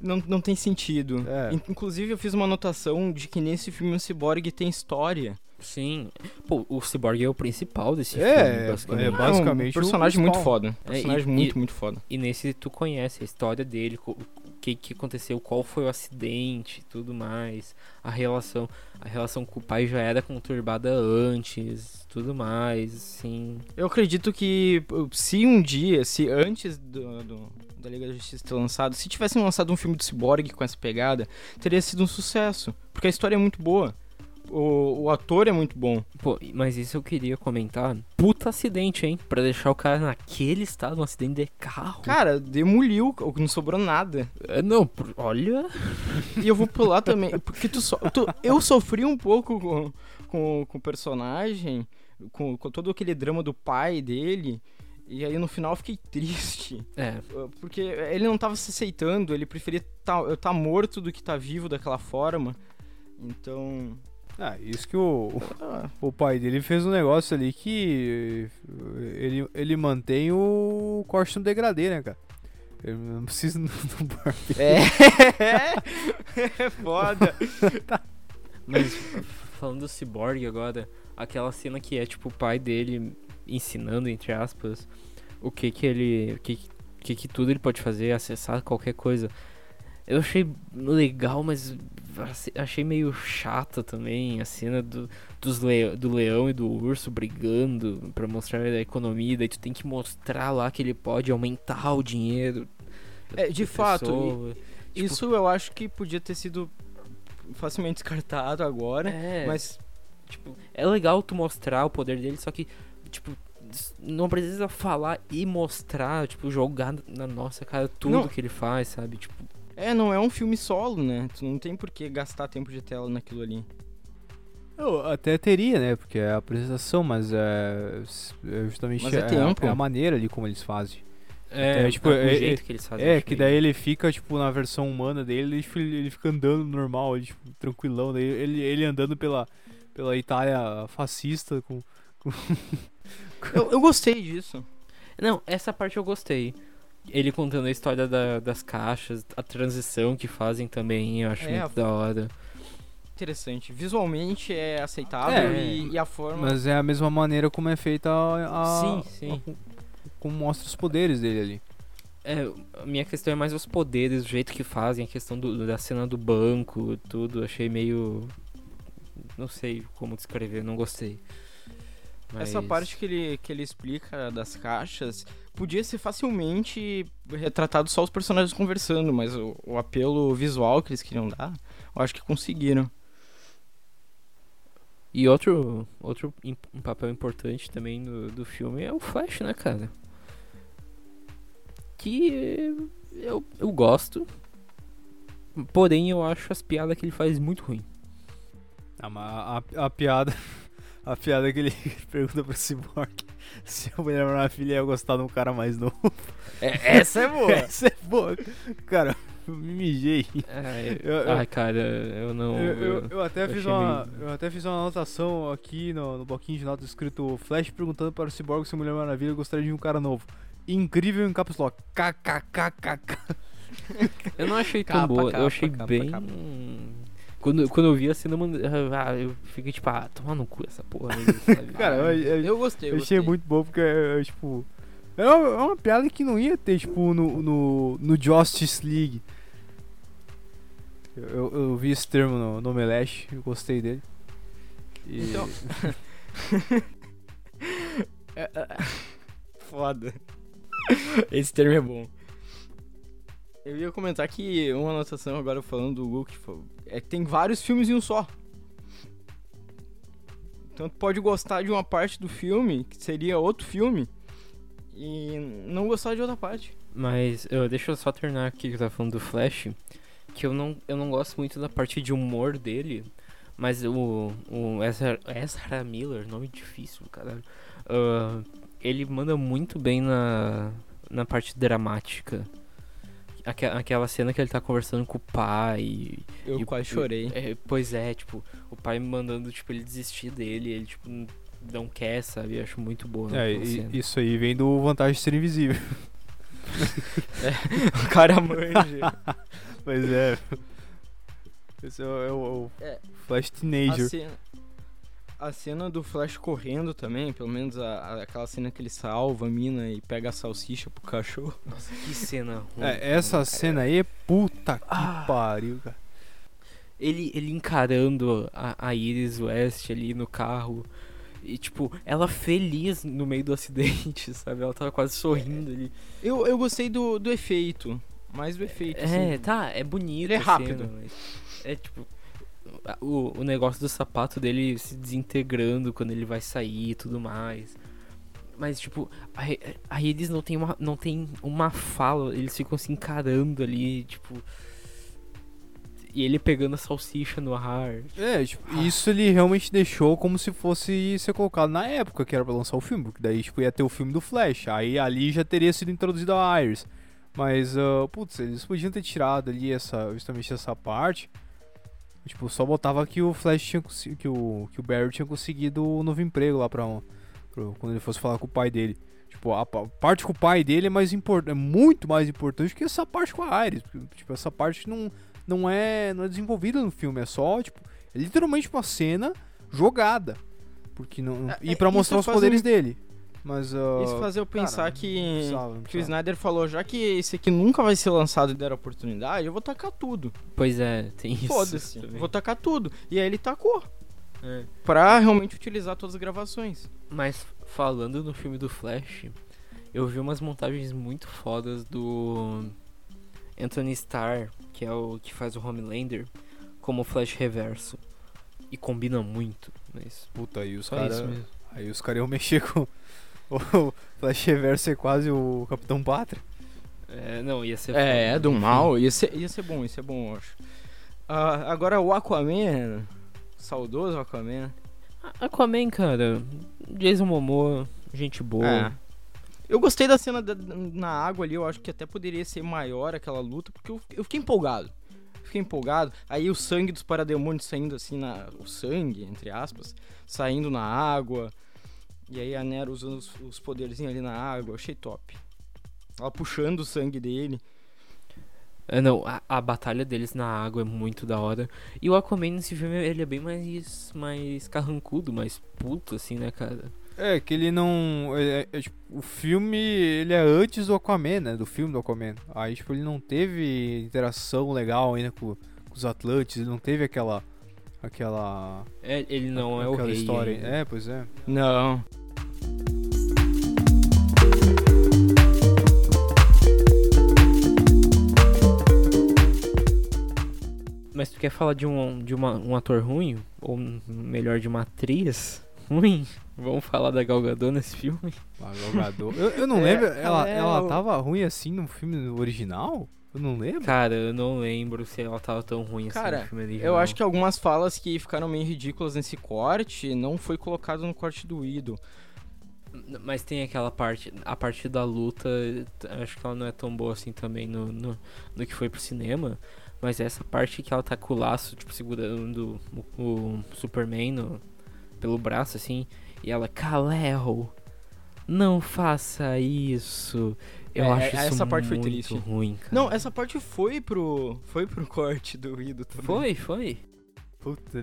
Não, não tem sentido. É. In- Inclusive, eu fiz uma anotação de que nesse filme o Cyborg tem história. Sim. Pô, o Cyborg é o principal desse É, filme, é, basicamente. é basicamente um personagem muito foda. É, Personagem e- muito, e- muito foda. E nesse tu conhece a história dele, o que que aconteceu, qual foi o acidente, tudo mais, a relação, a relação com o pai já era conturbada antes, tudo mais, assim. Eu acredito que se um dia, se antes do, do- da Liga da Justiça ter lançado, se tivessem lançado um filme do Cyborg com essa pegada, teria sido um sucesso. Porque a história é muito boa. O, o ator é muito bom. Pô, mas isso eu queria comentar. Puta acidente, hein? Pra deixar o cara naquele estado, um acidente de carro. Cara, demoliu, não sobrou nada. É, não, olha. E eu vou pular também, porque tu so, tu- eu sofri um pouco com, com, com o personagem, com, com todo aquele drama do pai dele, e aí no final eu fiquei triste, É, uh, porque ele não tava se aceitando, ele preferia tá, tá morto do que tá vivo daquela forma, então... Ah, isso que o, o pai dele fez um negócio ali que ele, ele mantém o corte no degradê, né, cara? Ele não (laughs) precisa do barbeiro. é, (laughs) é foda. Mas falando do Cyborg agora, aquela cena que é tipo o pai dele ensinando, entre aspas, o que que ele. O que, que, que tudo ele pode fazer, acessar qualquer coisa. Eu achei legal, mas ace- achei meio chata também a cena do, dos leo, do leão e do urso brigando pra mostrar a economia. Daí tu tem que mostrar lá que ele pode aumentar o dinheiro. É, de fato, pessoa. Tipo, Isso eu acho que podia ter sido facilmente descartado agora, é, mas Tipo, é legal tu mostrar o poder dele, só que, tipo, não precisa falar e mostrar, tipo, jogar na nossa cara tudo Não. que ele faz, sabe? Tipo, É, não é um filme solo, né? Tu não tem por que gastar tempo de tela naquilo ali. Eu até teria, né? Porque é a apresentação, mas é, é justamente Mas é a- tempo. é a maneira ali como eles fazem. é, É, tipo, o é- jeito é- que eles fazem. É, que daí ele fica, tipo, na versão humana dele, ele, fica- ele fica andando normal, ele, tipo, tranquilão. Daí ele, ele andando pela, pela Itália fascista com. Eu, eu gostei disso. Não, essa parte eu gostei. Ele contando a história da- das caixas, a transição que fazem também, eu acho É, muito da hora. Interessante. Visualmente é aceitável É, e, e a forma. Mas é a mesma maneira como é feita a. a- Sim, sim. a- como mostra os poderes dele ali. É, a minha questão é mais os poderes, o jeito que fazem, a questão do- da cena do banco, tudo. Achei meio. Não sei como descrever, não gostei. Essa Mas- parte que ele, que ele explica das caixas podia ser facilmente retratado só os personagens conversando, mas o, o apelo visual que eles queriam dar, eu acho que conseguiram. E outro, outro um papel importante também do, do filme é o Flash, né, cara? Que eu, eu gosto. Porém, eu acho as piadas que ele faz muito ruim. Ah, mas a, a- a piada. (laughs) A piada que ele (laughs) pergunta pro Cyborg (laughs) se a Mulher Maravilha ia gostar de um cara mais novo. essa é boa. (laughs) Essa é boa. Cara, eu me mijei. Ai, Eu- eu- ai, cara, eu não. Eu, eu- eu até eu fiz uma, meio- eu até fiz uma anotação aqui no, no bloquinho de notas escrito Flash perguntando para o Cyborg se a Mulher Maravilha gostaria de um cara novo. Incrível em caps lock. KKKKK. Eu não achei tão Capa, boa, capa, eu achei capa, bem. Quando, quando eu vi a cena, ah, eu fiquei tipo, ah, toma no cu essa porra aí? (laughs) Cara, eu, eu- Eu gostei, eu, eu achei gostei. muito bom porque, é, é, tipo... É uma, é uma piada que não ia ter, tipo, no, no, no Justice League. Eu, eu, eu vi esse termo no, no Omelete, eu gostei dele. E- Então- (laughs) (laughs) Foda. Esse termo é bom. Eu ia comentar que uma anotação agora falando do fo- é que tem vários filmes em um só. Então pode gostar de uma parte do filme, que seria outro filme, e não gostar de outra parte. Mas eu, deixa eu só terminar aqui que eu tava falando do Flash. Que eu não, eu não gosto muito da parte de humor dele. Mas o, o Ezra, Ezra Miller, nome difícil, caralho. ah, ele manda muito bem na, na parte dramática. Aque- aquela cena que ele tá conversando com o pai. Eu E- quase e- chorei. é, pois é, tipo, o pai mandando tipo, ele desistir dele, ele tipo, não quer, sabe? Eu acho muito boa. É, aquela e- cena. isso aí vem do vantagem de ser invisível. (laughs) (laughs) O cara manja. (laughs) Pois é. Esse é o, é o- é o É. Flash A Teenager. cena, a cena do Flash correndo também, pelo menos a- a- aquela cena que ele salva a mina e pega a salsicha pro cachorro. (laughs) Nossa, que cena ruim. É, essa cena aí, puta que Ah. pariu, cara. Ele, ele encarando a, a Iris West ali no carro. E, tipo, ela feliz no meio do acidente, (laughs) sabe? Ela tava quase sorrindo ali. Eu, eu gostei do, do efeito. Mais do efeito. É, assim. tá, é bonito. Ele é rápido. cena, mas é tipo. O, o negócio do sapato dele se desintegrando quando ele vai sair e tudo mais. Mas, tipo, aí, aí eles não tem, uma, não tem uma fala, eles ficam se encarando ali, tipo. E ele pegando a salsicha no ar. É, tipo, isso ele realmente deixou como se fosse ser colocado na época que era pra lançar o filme. Porque daí, tipo, ia ter o filme do Flash. Aí ali já teria sido introduzido a Iris. Mas, ah, putz, eles podiam ter tirado ali essa, justamente essa parte. Tipo, só botava que o Flash tinha que o, que o Barry tinha conseguido o novo emprego lá pra, um- pro- quando ele fosse falar com o pai dele. Tipo, a, pa- parte com o pai dele é mais importante, é muito mais importante que essa parte com a porque, Tipo, essa parte não, não é não é desenvolvida no filme, é só, tipo, é literalmente uma cena jogada. Porque não, É, e é, pra isso mostrar os poderes um- dele. Mas ah, Isso fazer eu pensar cara, que, precisava, que o. Snyder falou, já que esse aqui nunca vai ser lançado e der a oportunidade, eu vou tacar tudo. Pois é, tem isso. Foda-se. Vou tacar tudo. E aí ele tacou. É. Pra realmente utilizar todas as gravações. Mas falando no filme do Flash, eu vi umas montagens muito fodas do Anthony Starr, que é o que faz o Homelander, como Flash Reverso. E combina muito, mas puta, aí os caras aí os caras iam mexer com (laughs) O Flash Reverso é quase o Capitão Pátria. É, não, ia ser É, do mal. Ia ser, ia ser bom, ia ser bom, eu acho. Ah, agora o Aquaman, saudoso Aquaman. Aquaman, cara, Jason Momoa, gente boa. É. Eu gostei da cena da- na água ali, eu acho que até poderia ser maior aquela luta, porque eu, eu fiquei empolgado. Fiquei empolgado. Aí o sangue dos parademônios saindo assim na. O sangue, entre aspas, saindo na água. E aí a Nero usando os, os poderzinhos ali na água. Eu achei top. Ela puxando o sangue dele. É, não, a, a batalha deles na água é muito da hora. E o Aquaman nesse filme, ele é bem mais, mais carrancudo, mais puto, assim, né, cara? É, que ele não. é- é, tipo, o filme, ele é antes do Aquaman, né? Do filme do Aquaman. Aí, tipo, ele não teve interação legal ainda com, com os Atlantes, ele não teve aquela. Aquela. É, ele não é o aquela rei. história. ainda. É, pois é. Não. Mas tu quer falar de um, de uma, um ator ruim? Ou melhor, de uma atriz ruim? (laughs) Vamos falar da Gal Gadot nesse filme? A Gal Gadot. Eu, eu não É, lembro, ela, ela é ela o- tava ruim assim no filme original? Eu não lembro. Cara, eu não lembro se ela tava tão ruim assim Cara, no filme original. Eu acho que algumas falas que ficaram meio ridículas nesse corte não foi colocado no corte do Ido. Mas tem aquela parte, a parte da luta, acho que ela não é tão boa assim também no, no, no que foi pro cinema. Mas essa parte que ela tá com o laço, tipo, segurando o, o Superman no- pelo braço, assim, e ela, Kal-El, não faça isso. Eu É, acho isso essa parte foi muito triste. ruim, cara. Não, essa parte foi pro foi pro corte do Ido também. Foi, foi. Puta,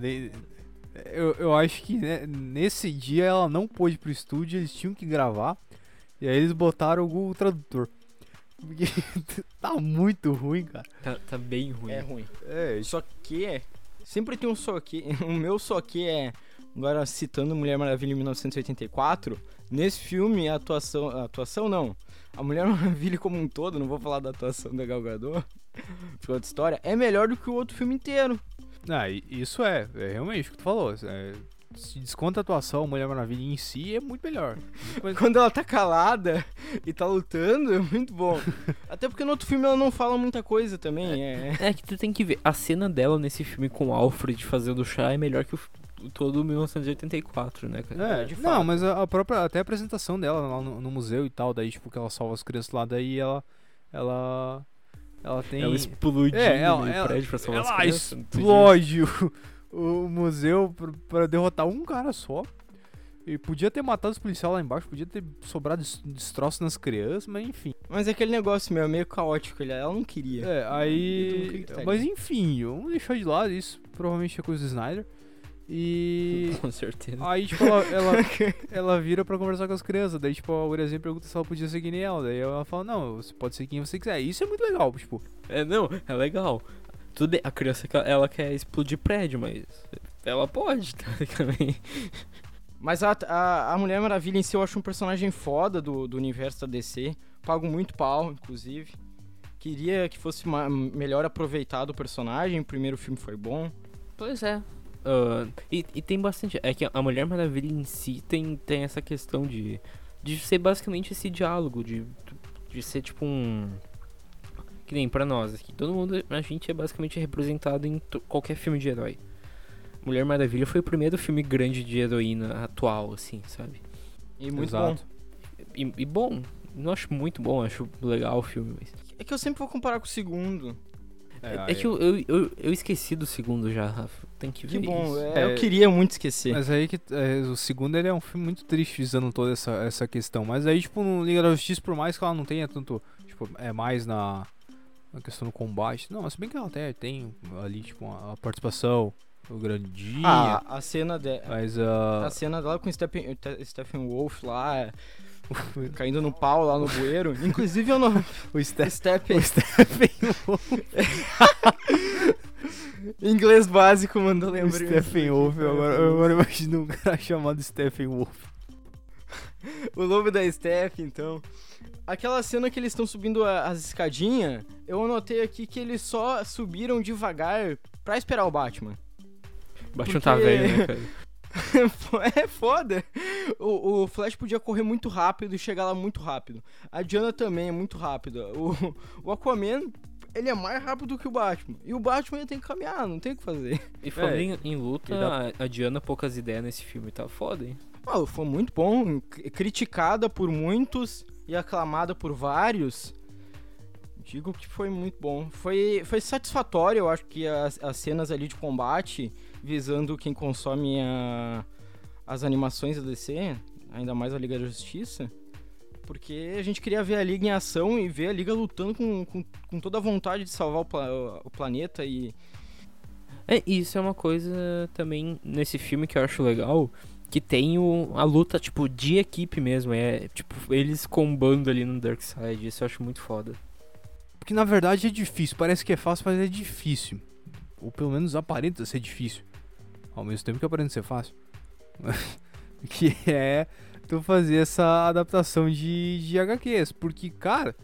eu, eu acho que né, nesse dia ela não pôde ir pro estúdio, eles tinham que gravar. E aí eles botaram o Google Tradutor. Porque (laughs) tá muito ruim, cara. Tá, tá bem ruim. É ruim. É, Só que é. Sempre tem um só que. (laughs) O meu só que é. Agora citando Mulher Maravilha em 1984. Nesse filme, a atuação. A atuação não. A Mulher Maravilha como um todo, não vou falar da atuação da Gal Gadot. (laughs) Foi outra história. É melhor do que o outro filme inteiro. Ah, isso é, é realmente o que tu falou. é, se desconta a atuação, Mulher Maravilha em si é muito melhor. Muito (laughs) Quando ela tá calada e tá lutando, é muito bom. (laughs) Até porque no outro filme ela não fala muita coisa também. É. É que tu tem que ver, a cena dela nesse filme com o Alfred fazendo chá é melhor que o, todo 1984, né, cara? É, de não, fato. mas a, própria, até a apresentação dela lá no, no museu e tal, daí tipo que ela salva as crianças lá, daí ela, ela, ela tem... Ela explodiu É, ela- no ela- prédio pra salvar as ela crianças. tu diz? explode o, museu pra, pra derrotar um cara só. E podia ter matado os policiais lá embaixo, podia ter sobrado des- destroço nas crianças, mas enfim. Mas é aquele negócio meu, meio caótico. Ela não queria. É, aí. Mas enfim, vamos deixar de lado isso. Provavelmente é coisa do Snyder. E. (laughs) Com certeza. Aí, tipo, ela, ela, (laughs) ela vira pra conversar com as crianças. Daí, tipo, a Uriazinha pergunta se ela podia ser que nem ela. Daí ela fala, não, você pode ser quem você quiser. Isso é muito legal, tipo. É, não, é legal. Tudo bem, a criança, ela quer explodir prédio, mas ela pode, (laughs) teoricamente. Mas a, a, a Mulher Maravilha em si eu acho um personagem foda do, do universo da DC. Pago muito pau, inclusive. Queria que fosse ma- melhor aproveitado o personagem. O primeiro filme foi bom. Pois é. Ah, e, e tem bastante. É que a Mulher Maravilha em si tem, tem essa questão de, de ser basicamente esse diálogo, de, de ser tipo um. Que nem pra nós aqui. Todo mundo, a gente é basicamente representado em qualquer filme de herói. Mulher Maravilha foi o primeiro filme grande de heroína atual, assim, sabe? E muito exato. bom. E, e bom, não acho muito bom, acho legal o filme, mas. É que eu sempre vou comparar com o segundo. É, que eu, eu, eu, eu esqueci do segundo já, Rafa. Tem que Que ver bom. isso. é, É, eu queria muito esquecer. Mas aí que. é, o segundo ele é um filme muito triste visando toda essa, essa questão. Mas aí, tipo, no Liga da Justiça, por mais que ela não tenha tanto. Tipo, é mais na. Na questão do combate. Não, se bem que ela até tem ali, tipo, a, a participação, o grandinha. Ah, a cena de, mas a a. cena dela com o Stephen, Te- Stephen Wolf lá, (laughs) caindo no pau lá no bueiro. Inclusive eu não. (laughs) o Steph. Stephen. O Stephen Wolf. (laughs) Inglês básico mandou O lembrar. Stephen Wolf. eu Agora, eu agora imagino um cara chamado Stephen Wolf. O lobo da Steph, então. Aquela cena que eles estão subindo a- as escadinhas, eu anotei aqui que eles só subiram devagar pra esperar o Batman. Baixo Porque- tá velho, né, (laughs) cara? é foda. O, o Flash podia correr muito rápido e chegar lá muito rápido. A Diana também é muito rápida. O, o Aquaman, ele é mais rápido que o Batman. E o Batman ele tem que caminhar, não tem o que fazer. E falando É, em, em luta, dá- a, a Diana poucas ideias nesse filme, tá foda, hein? Ah, foi muito bom, criticada por muitos e aclamada por vários. Digo que foi muito bom. Foi, foi satisfatório, eu acho que as, as cenas ali de combate, visando quem consome a- as animações da DC, ainda mais a Liga da Justiça. Porque a gente queria ver a Liga em ação e ver a Liga lutando com, com, com toda a vontade de salvar o, pla- o planeta e, É, isso é uma coisa também nesse filme que eu acho legal, que tem o, a luta, tipo, de equipe mesmo. É, tipo, eles combando ali no Darkseid. Isso eu acho muito foda. Porque na verdade é difícil. Parece que é fácil, mas é difícil. Ou pelo menos aparenta ser difícil. Ao mesmo tempo que aparenta ser fácil. (laughs) que é tu fazer essa adaptação de, de HQs. Porque, cara,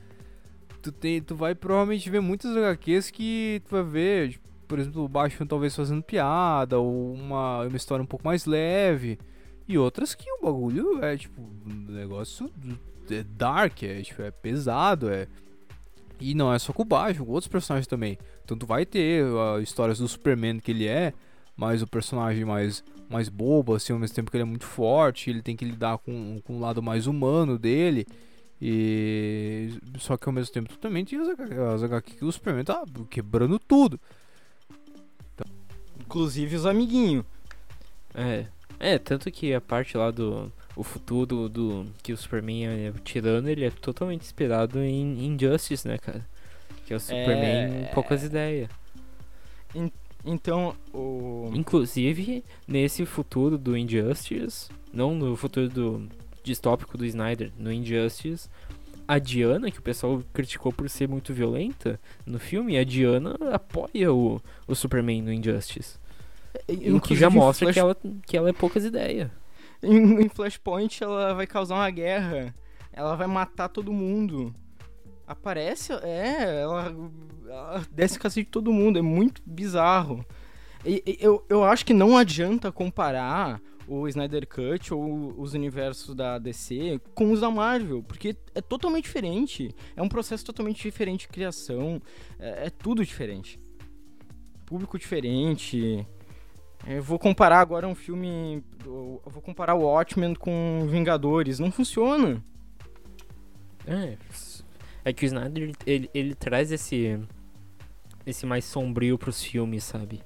tu, tem, tu vai provavelmente ver muitas HQs que tu vai ver, tipo, por exemplo, o Batman talvez fazendo piada, ou uma, uma história um pouco mais leve. E outras que o bagulho é, tipo, um negócio é dark, é, tipo, é pesado, é. E não é só com o Batman, outros personagens também. Então tu vai ter ah, histórias do Superman que ele é, mas o personagem mais, mais bobo, assim, ao mesmo tempo que ele é muito forte, ele tem que lidar com, com o lado mais humano dele. E só que ao mesmo tempo também tem as, HQ que o Superman tá quebrando tudo. inclusive, os amiguinhos. É. É, tanto que a parte lá do o futuro do que o Superman é tirando, ele é totalmente inspirado em Injustice, né, cara? Que é o Superman É. poucas ideias. Então, o. Inclusive, nesse futuro do Injustice, não no futuro do distópico do Snyder, no Injustice, a Diana, que o pessoal criticou por ser muito violenta no filme, a Diana apoia o, o Superman no Injustice. O que já mostra Flash- que, ela, que ela é poucas ideias. Em, em Flashpoint ela vai causar uma guerra. Ela vai matar todo mundo. Aparece, é, ela, ela desce cacete de todo mundo, é muito bizarro. E, e eu, eu acho que não adianta comparar o Snyder Cut ou os universos da DC com os da Marvel, porque é totalmente diferente. É um processo totalmente diferente de criação, é, é tudo diferente. Público diferente. Eu vou comparar agora um filme. Eu vou comparar o Watchmen com Vingadores. Não funciona. É, é que o Snyder, ele, ele traz esse esse mais sombrio pros filmes, sabe?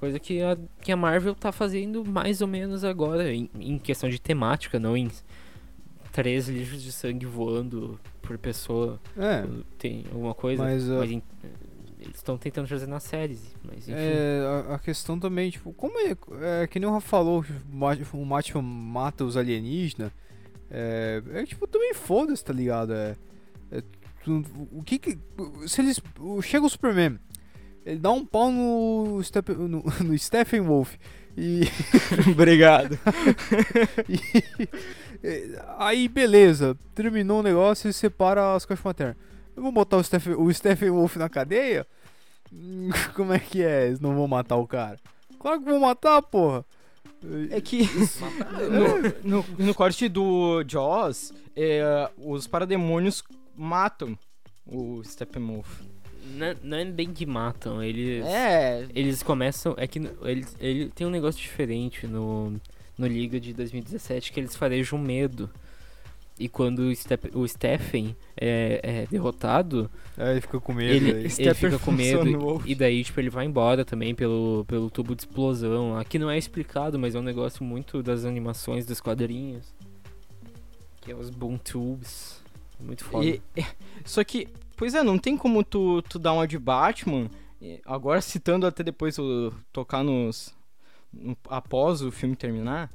Coisa que a, que a Marvel tá fazendo mais ou menos agora, em, em questão de temática, não em três litros de sangue voando por pessoa. É, Tem alguma coisa. mas, ah, mas em- eles estão tentando trazer nas séries, mas enfim. É, a, a questão também, tipo, como é, é que nem o Rafa falou, o Bat- o Batman mata os alienígenas, é, é tipo, também foda-se, tá ligado? É, é, tu- o que que, se eles, chega o Superman, ele dá um pau no, Step, no, (laughs) no Stephen Wolf, e, (laughs) Obrigado. (laughs) e- é, aí beleza, terminou o negócio e separa as caixas maternas. Eu vou botar o Stephen, o Stephen Wolf na cadeia? (laughs) Como é que é? Eles não vão matar o cara? Claro que vão matar, porra. É que (laughs) no, no, no corte do Jaws, é, os parademônios matam o Steppenwolf. Não, não é bem que matam, eles. É, Eles começam. É que no- ele, ele tem um negócio diferente no, no Liga de 2017 que eles farejam medo. E quando o, Step, o Stephen é, é derrotado, Aí ele fica com medo. ele, aí. ele fica com medo. E daí, tipo, ele vai embora também pelo, pelo tubo de explosão. Aqui não é explicado, mas é um negócio muito das animações dos quadrinhos. Que é os boom tubes. Muito foda. E- (laughs) só que, pois é, não tem como tu, tu dar uma de Batman, agora citando até depois o tocar nos. no- após o filme terminar.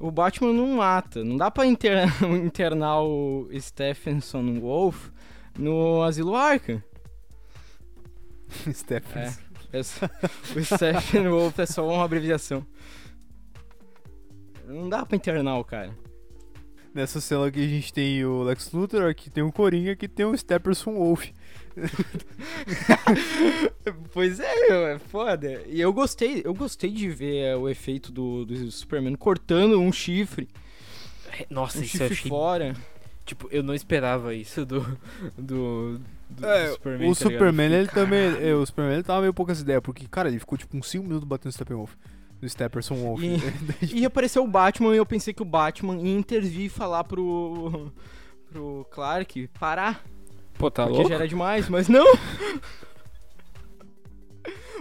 O Batman não mata. Não dá pra inter- (laughs) internar o Stephenson Wolf no Asilo Arkham. (laughs) Stephen. É. Essa- (laughs) o Stephen Wolf é só uma abreviação. Não dá pra internar o cara. Nessa cela aqui a gente tem o Lex Luthor, aqui tem o Coringa, aqui tem o Stepperson Wolf. (laughs) Pois é, meu, é foda. E eu gostei, eu gostei de ver é, o efeito do, do Superman cortando um chifre, Nossa, um isso eu chifre achei. fora. Tipo, eu não esperava isso do. do. do, É, do Superman. o tá? Superman, ele também. É, o Superman ele tava meio poucas ideias, porque, cara, ele ficou tipo uns 5 minutos batendo no Steppenwolf. No Stepperson Wolf. (laughs) E apareceu o Batman e eu pensei que o Batman ia intervir e falar pro. pro Clark parar. Pô, tá porque louco? já era demais, mas não! (laughs)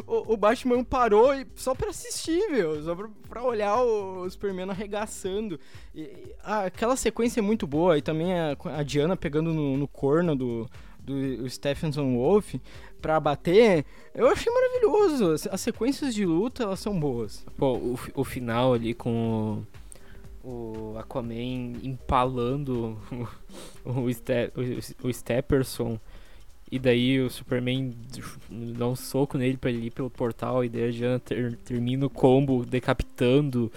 O, o Batman parou e- só pra assistir, meu. Só pra, pra olhar o Superman arregaçando. E, e, ah, aquela sequência é muito boa. E também a, a Diana pegando no, no corno do, do Stephenson Wolf pra bater. Eu achei maravilhoso. As, as sequências de luta, elas são boas. Pô, o, o final ali com o, o Aquaman empalando o, o, Ste, o, o Stepperson. E daí o Superman dá um soco nele pra ele ir pelo portal. E daí a Diana ter- termina o combo decapitando.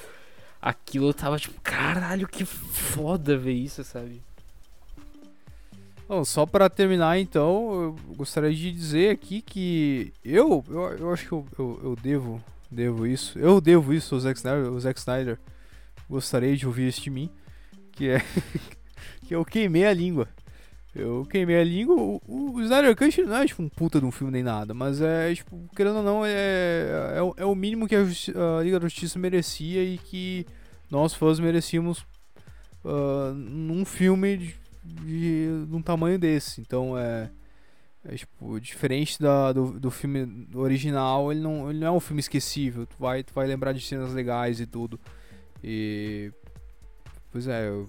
Aquilo eu tava tipo, caralho, que foda ver isso, sabe? Bom, só pra terminar, então, eu gostaria de dizer aqui que eu, eu, eu acho que eu, eu, eu devo, devo isso. Eu devo isso ao Zack Snyder. O Zack Snyder gostaria de ouvir isso de mim, que é (laughs) que eu queimei a língua. Eu queimei a língua. O, o, o Snyder Cut não é tipo um puta de um filme nem nada, mas é tipo, querendo ou não, é, é, o- é o mínimo que a, a Liga da Justiça merecia e que nós fãs merecíamos ah, num filme de, de, de um tamanho desse. Então é. É, tipo, diferente da, do, do filme original, ele não, ele não é um filme esquecível. Tu vai, tu vai lembrar de cenas legais e tudo. E. Pois é, eu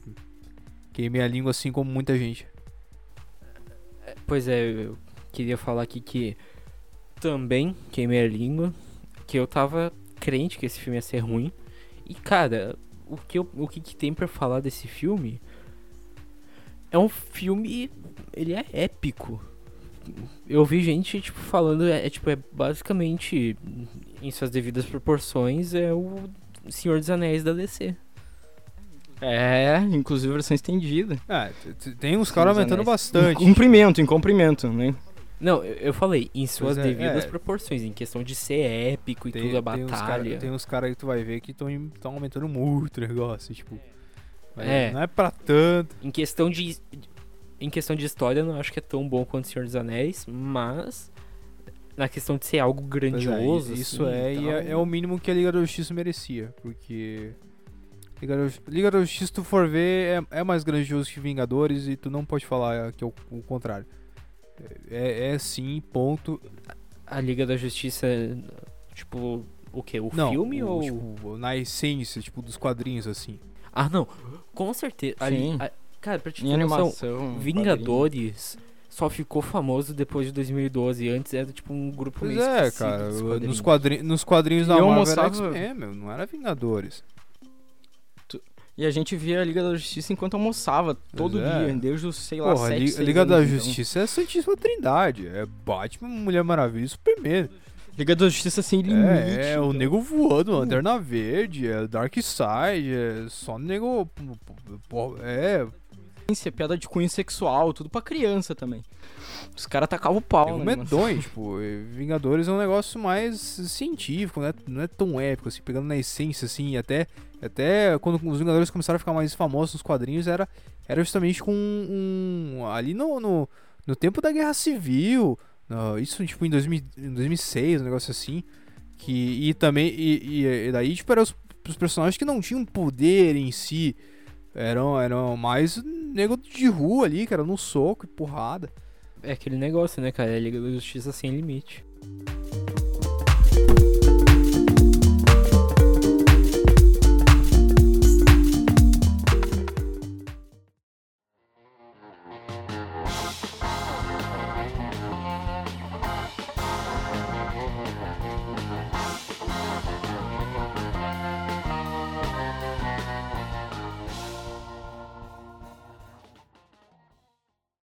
queimei a língua assim como muita gente. Pois é, eu queria falar aqui que também queimei a língua, que eu tava crente que esse filme ia ser ruim. E cara, o que, eu, o que, que tem pra falar desse filme é um filme, ele é épico. Eu vi gente tipo falando, é, é, tipo é basicamente em suas devidas proporções é o Senhor dos Anéis da DC. É, inclusive versão estendida. É, tem uns caras aumentando anéis. bastante. Em comprimento, em comprimento, né? Não, eu, eu falei em suas é, devidas é. proporções, em questão de ser épico e Tem, tudo, a tem uns cara- batalha. tem uns caras que tu vai ver que estão aumentando muito o negócio. Tipo, É. não é pra tanto. Em questão de. Em questão de história, eu não acho que é tão bom quanto Senhor dos Anéis, mas. Na questão de ser algo é, grandioso. isso assim, é, e e é, é o mínimo que a Liga da Justiça merecia. Porque. Liga da, Liga da Justiça, se tu for ver, é, é mais grandioso que Vingadores e tu não pode falar que é o, o contrário. É, é sim, ponto. A Liga da Justiça. Tipo. O que? O não, filme o- ou. tipo, na essência, tipo, dos quadrinhos, assim. Ah, não. Com certeza. Sim. a- Cara, pra te ter noção. Vingadores só ficou famoso depois de 2012. Antes era tipo um grupo Pois meio é, esquecido cara. dos quadrinhos. Nos, quadri nos quadrinhos da E Marvel era almoçava- X-Men, meu. Não era Vingadores. E a gente via a Liga da Justiça enquanto almoçava todo Pois é. dia, desde os, sei lá, Porra, a 7, Li- 6 Liga da então. Justiça é a Santíssima Trindade. É Batman, Mulher Maravilha e Superman. Liga da Justiça sem limite. É, é o então. nego voando, Lanterna Verde, é Dark Side, é só nego. É, piada de cunho sexual, tudo pra criança também. Os caras tacavam o pau, né? medonho, (laughs) tipo, e Vingadores é um negócio mais científico, né? Não é tão épico, assim, pegando na essência, assim, até, até quando os Vingadores começaram a ficar mais famosos nos quadrinhos, era, era justamente com um. ali no, no, no tempo da Guerra Civil, no- isso tipo em, 2000, em 2006, um negócio assim, que, e também, e, e- e daí, tipo, eram os, os personagens que não tinham poder em si, eram, eram mais nego de rua ali, que era no soco e porrada. É aquele negócio, né, cara? É a Liga da Justiça sem limite.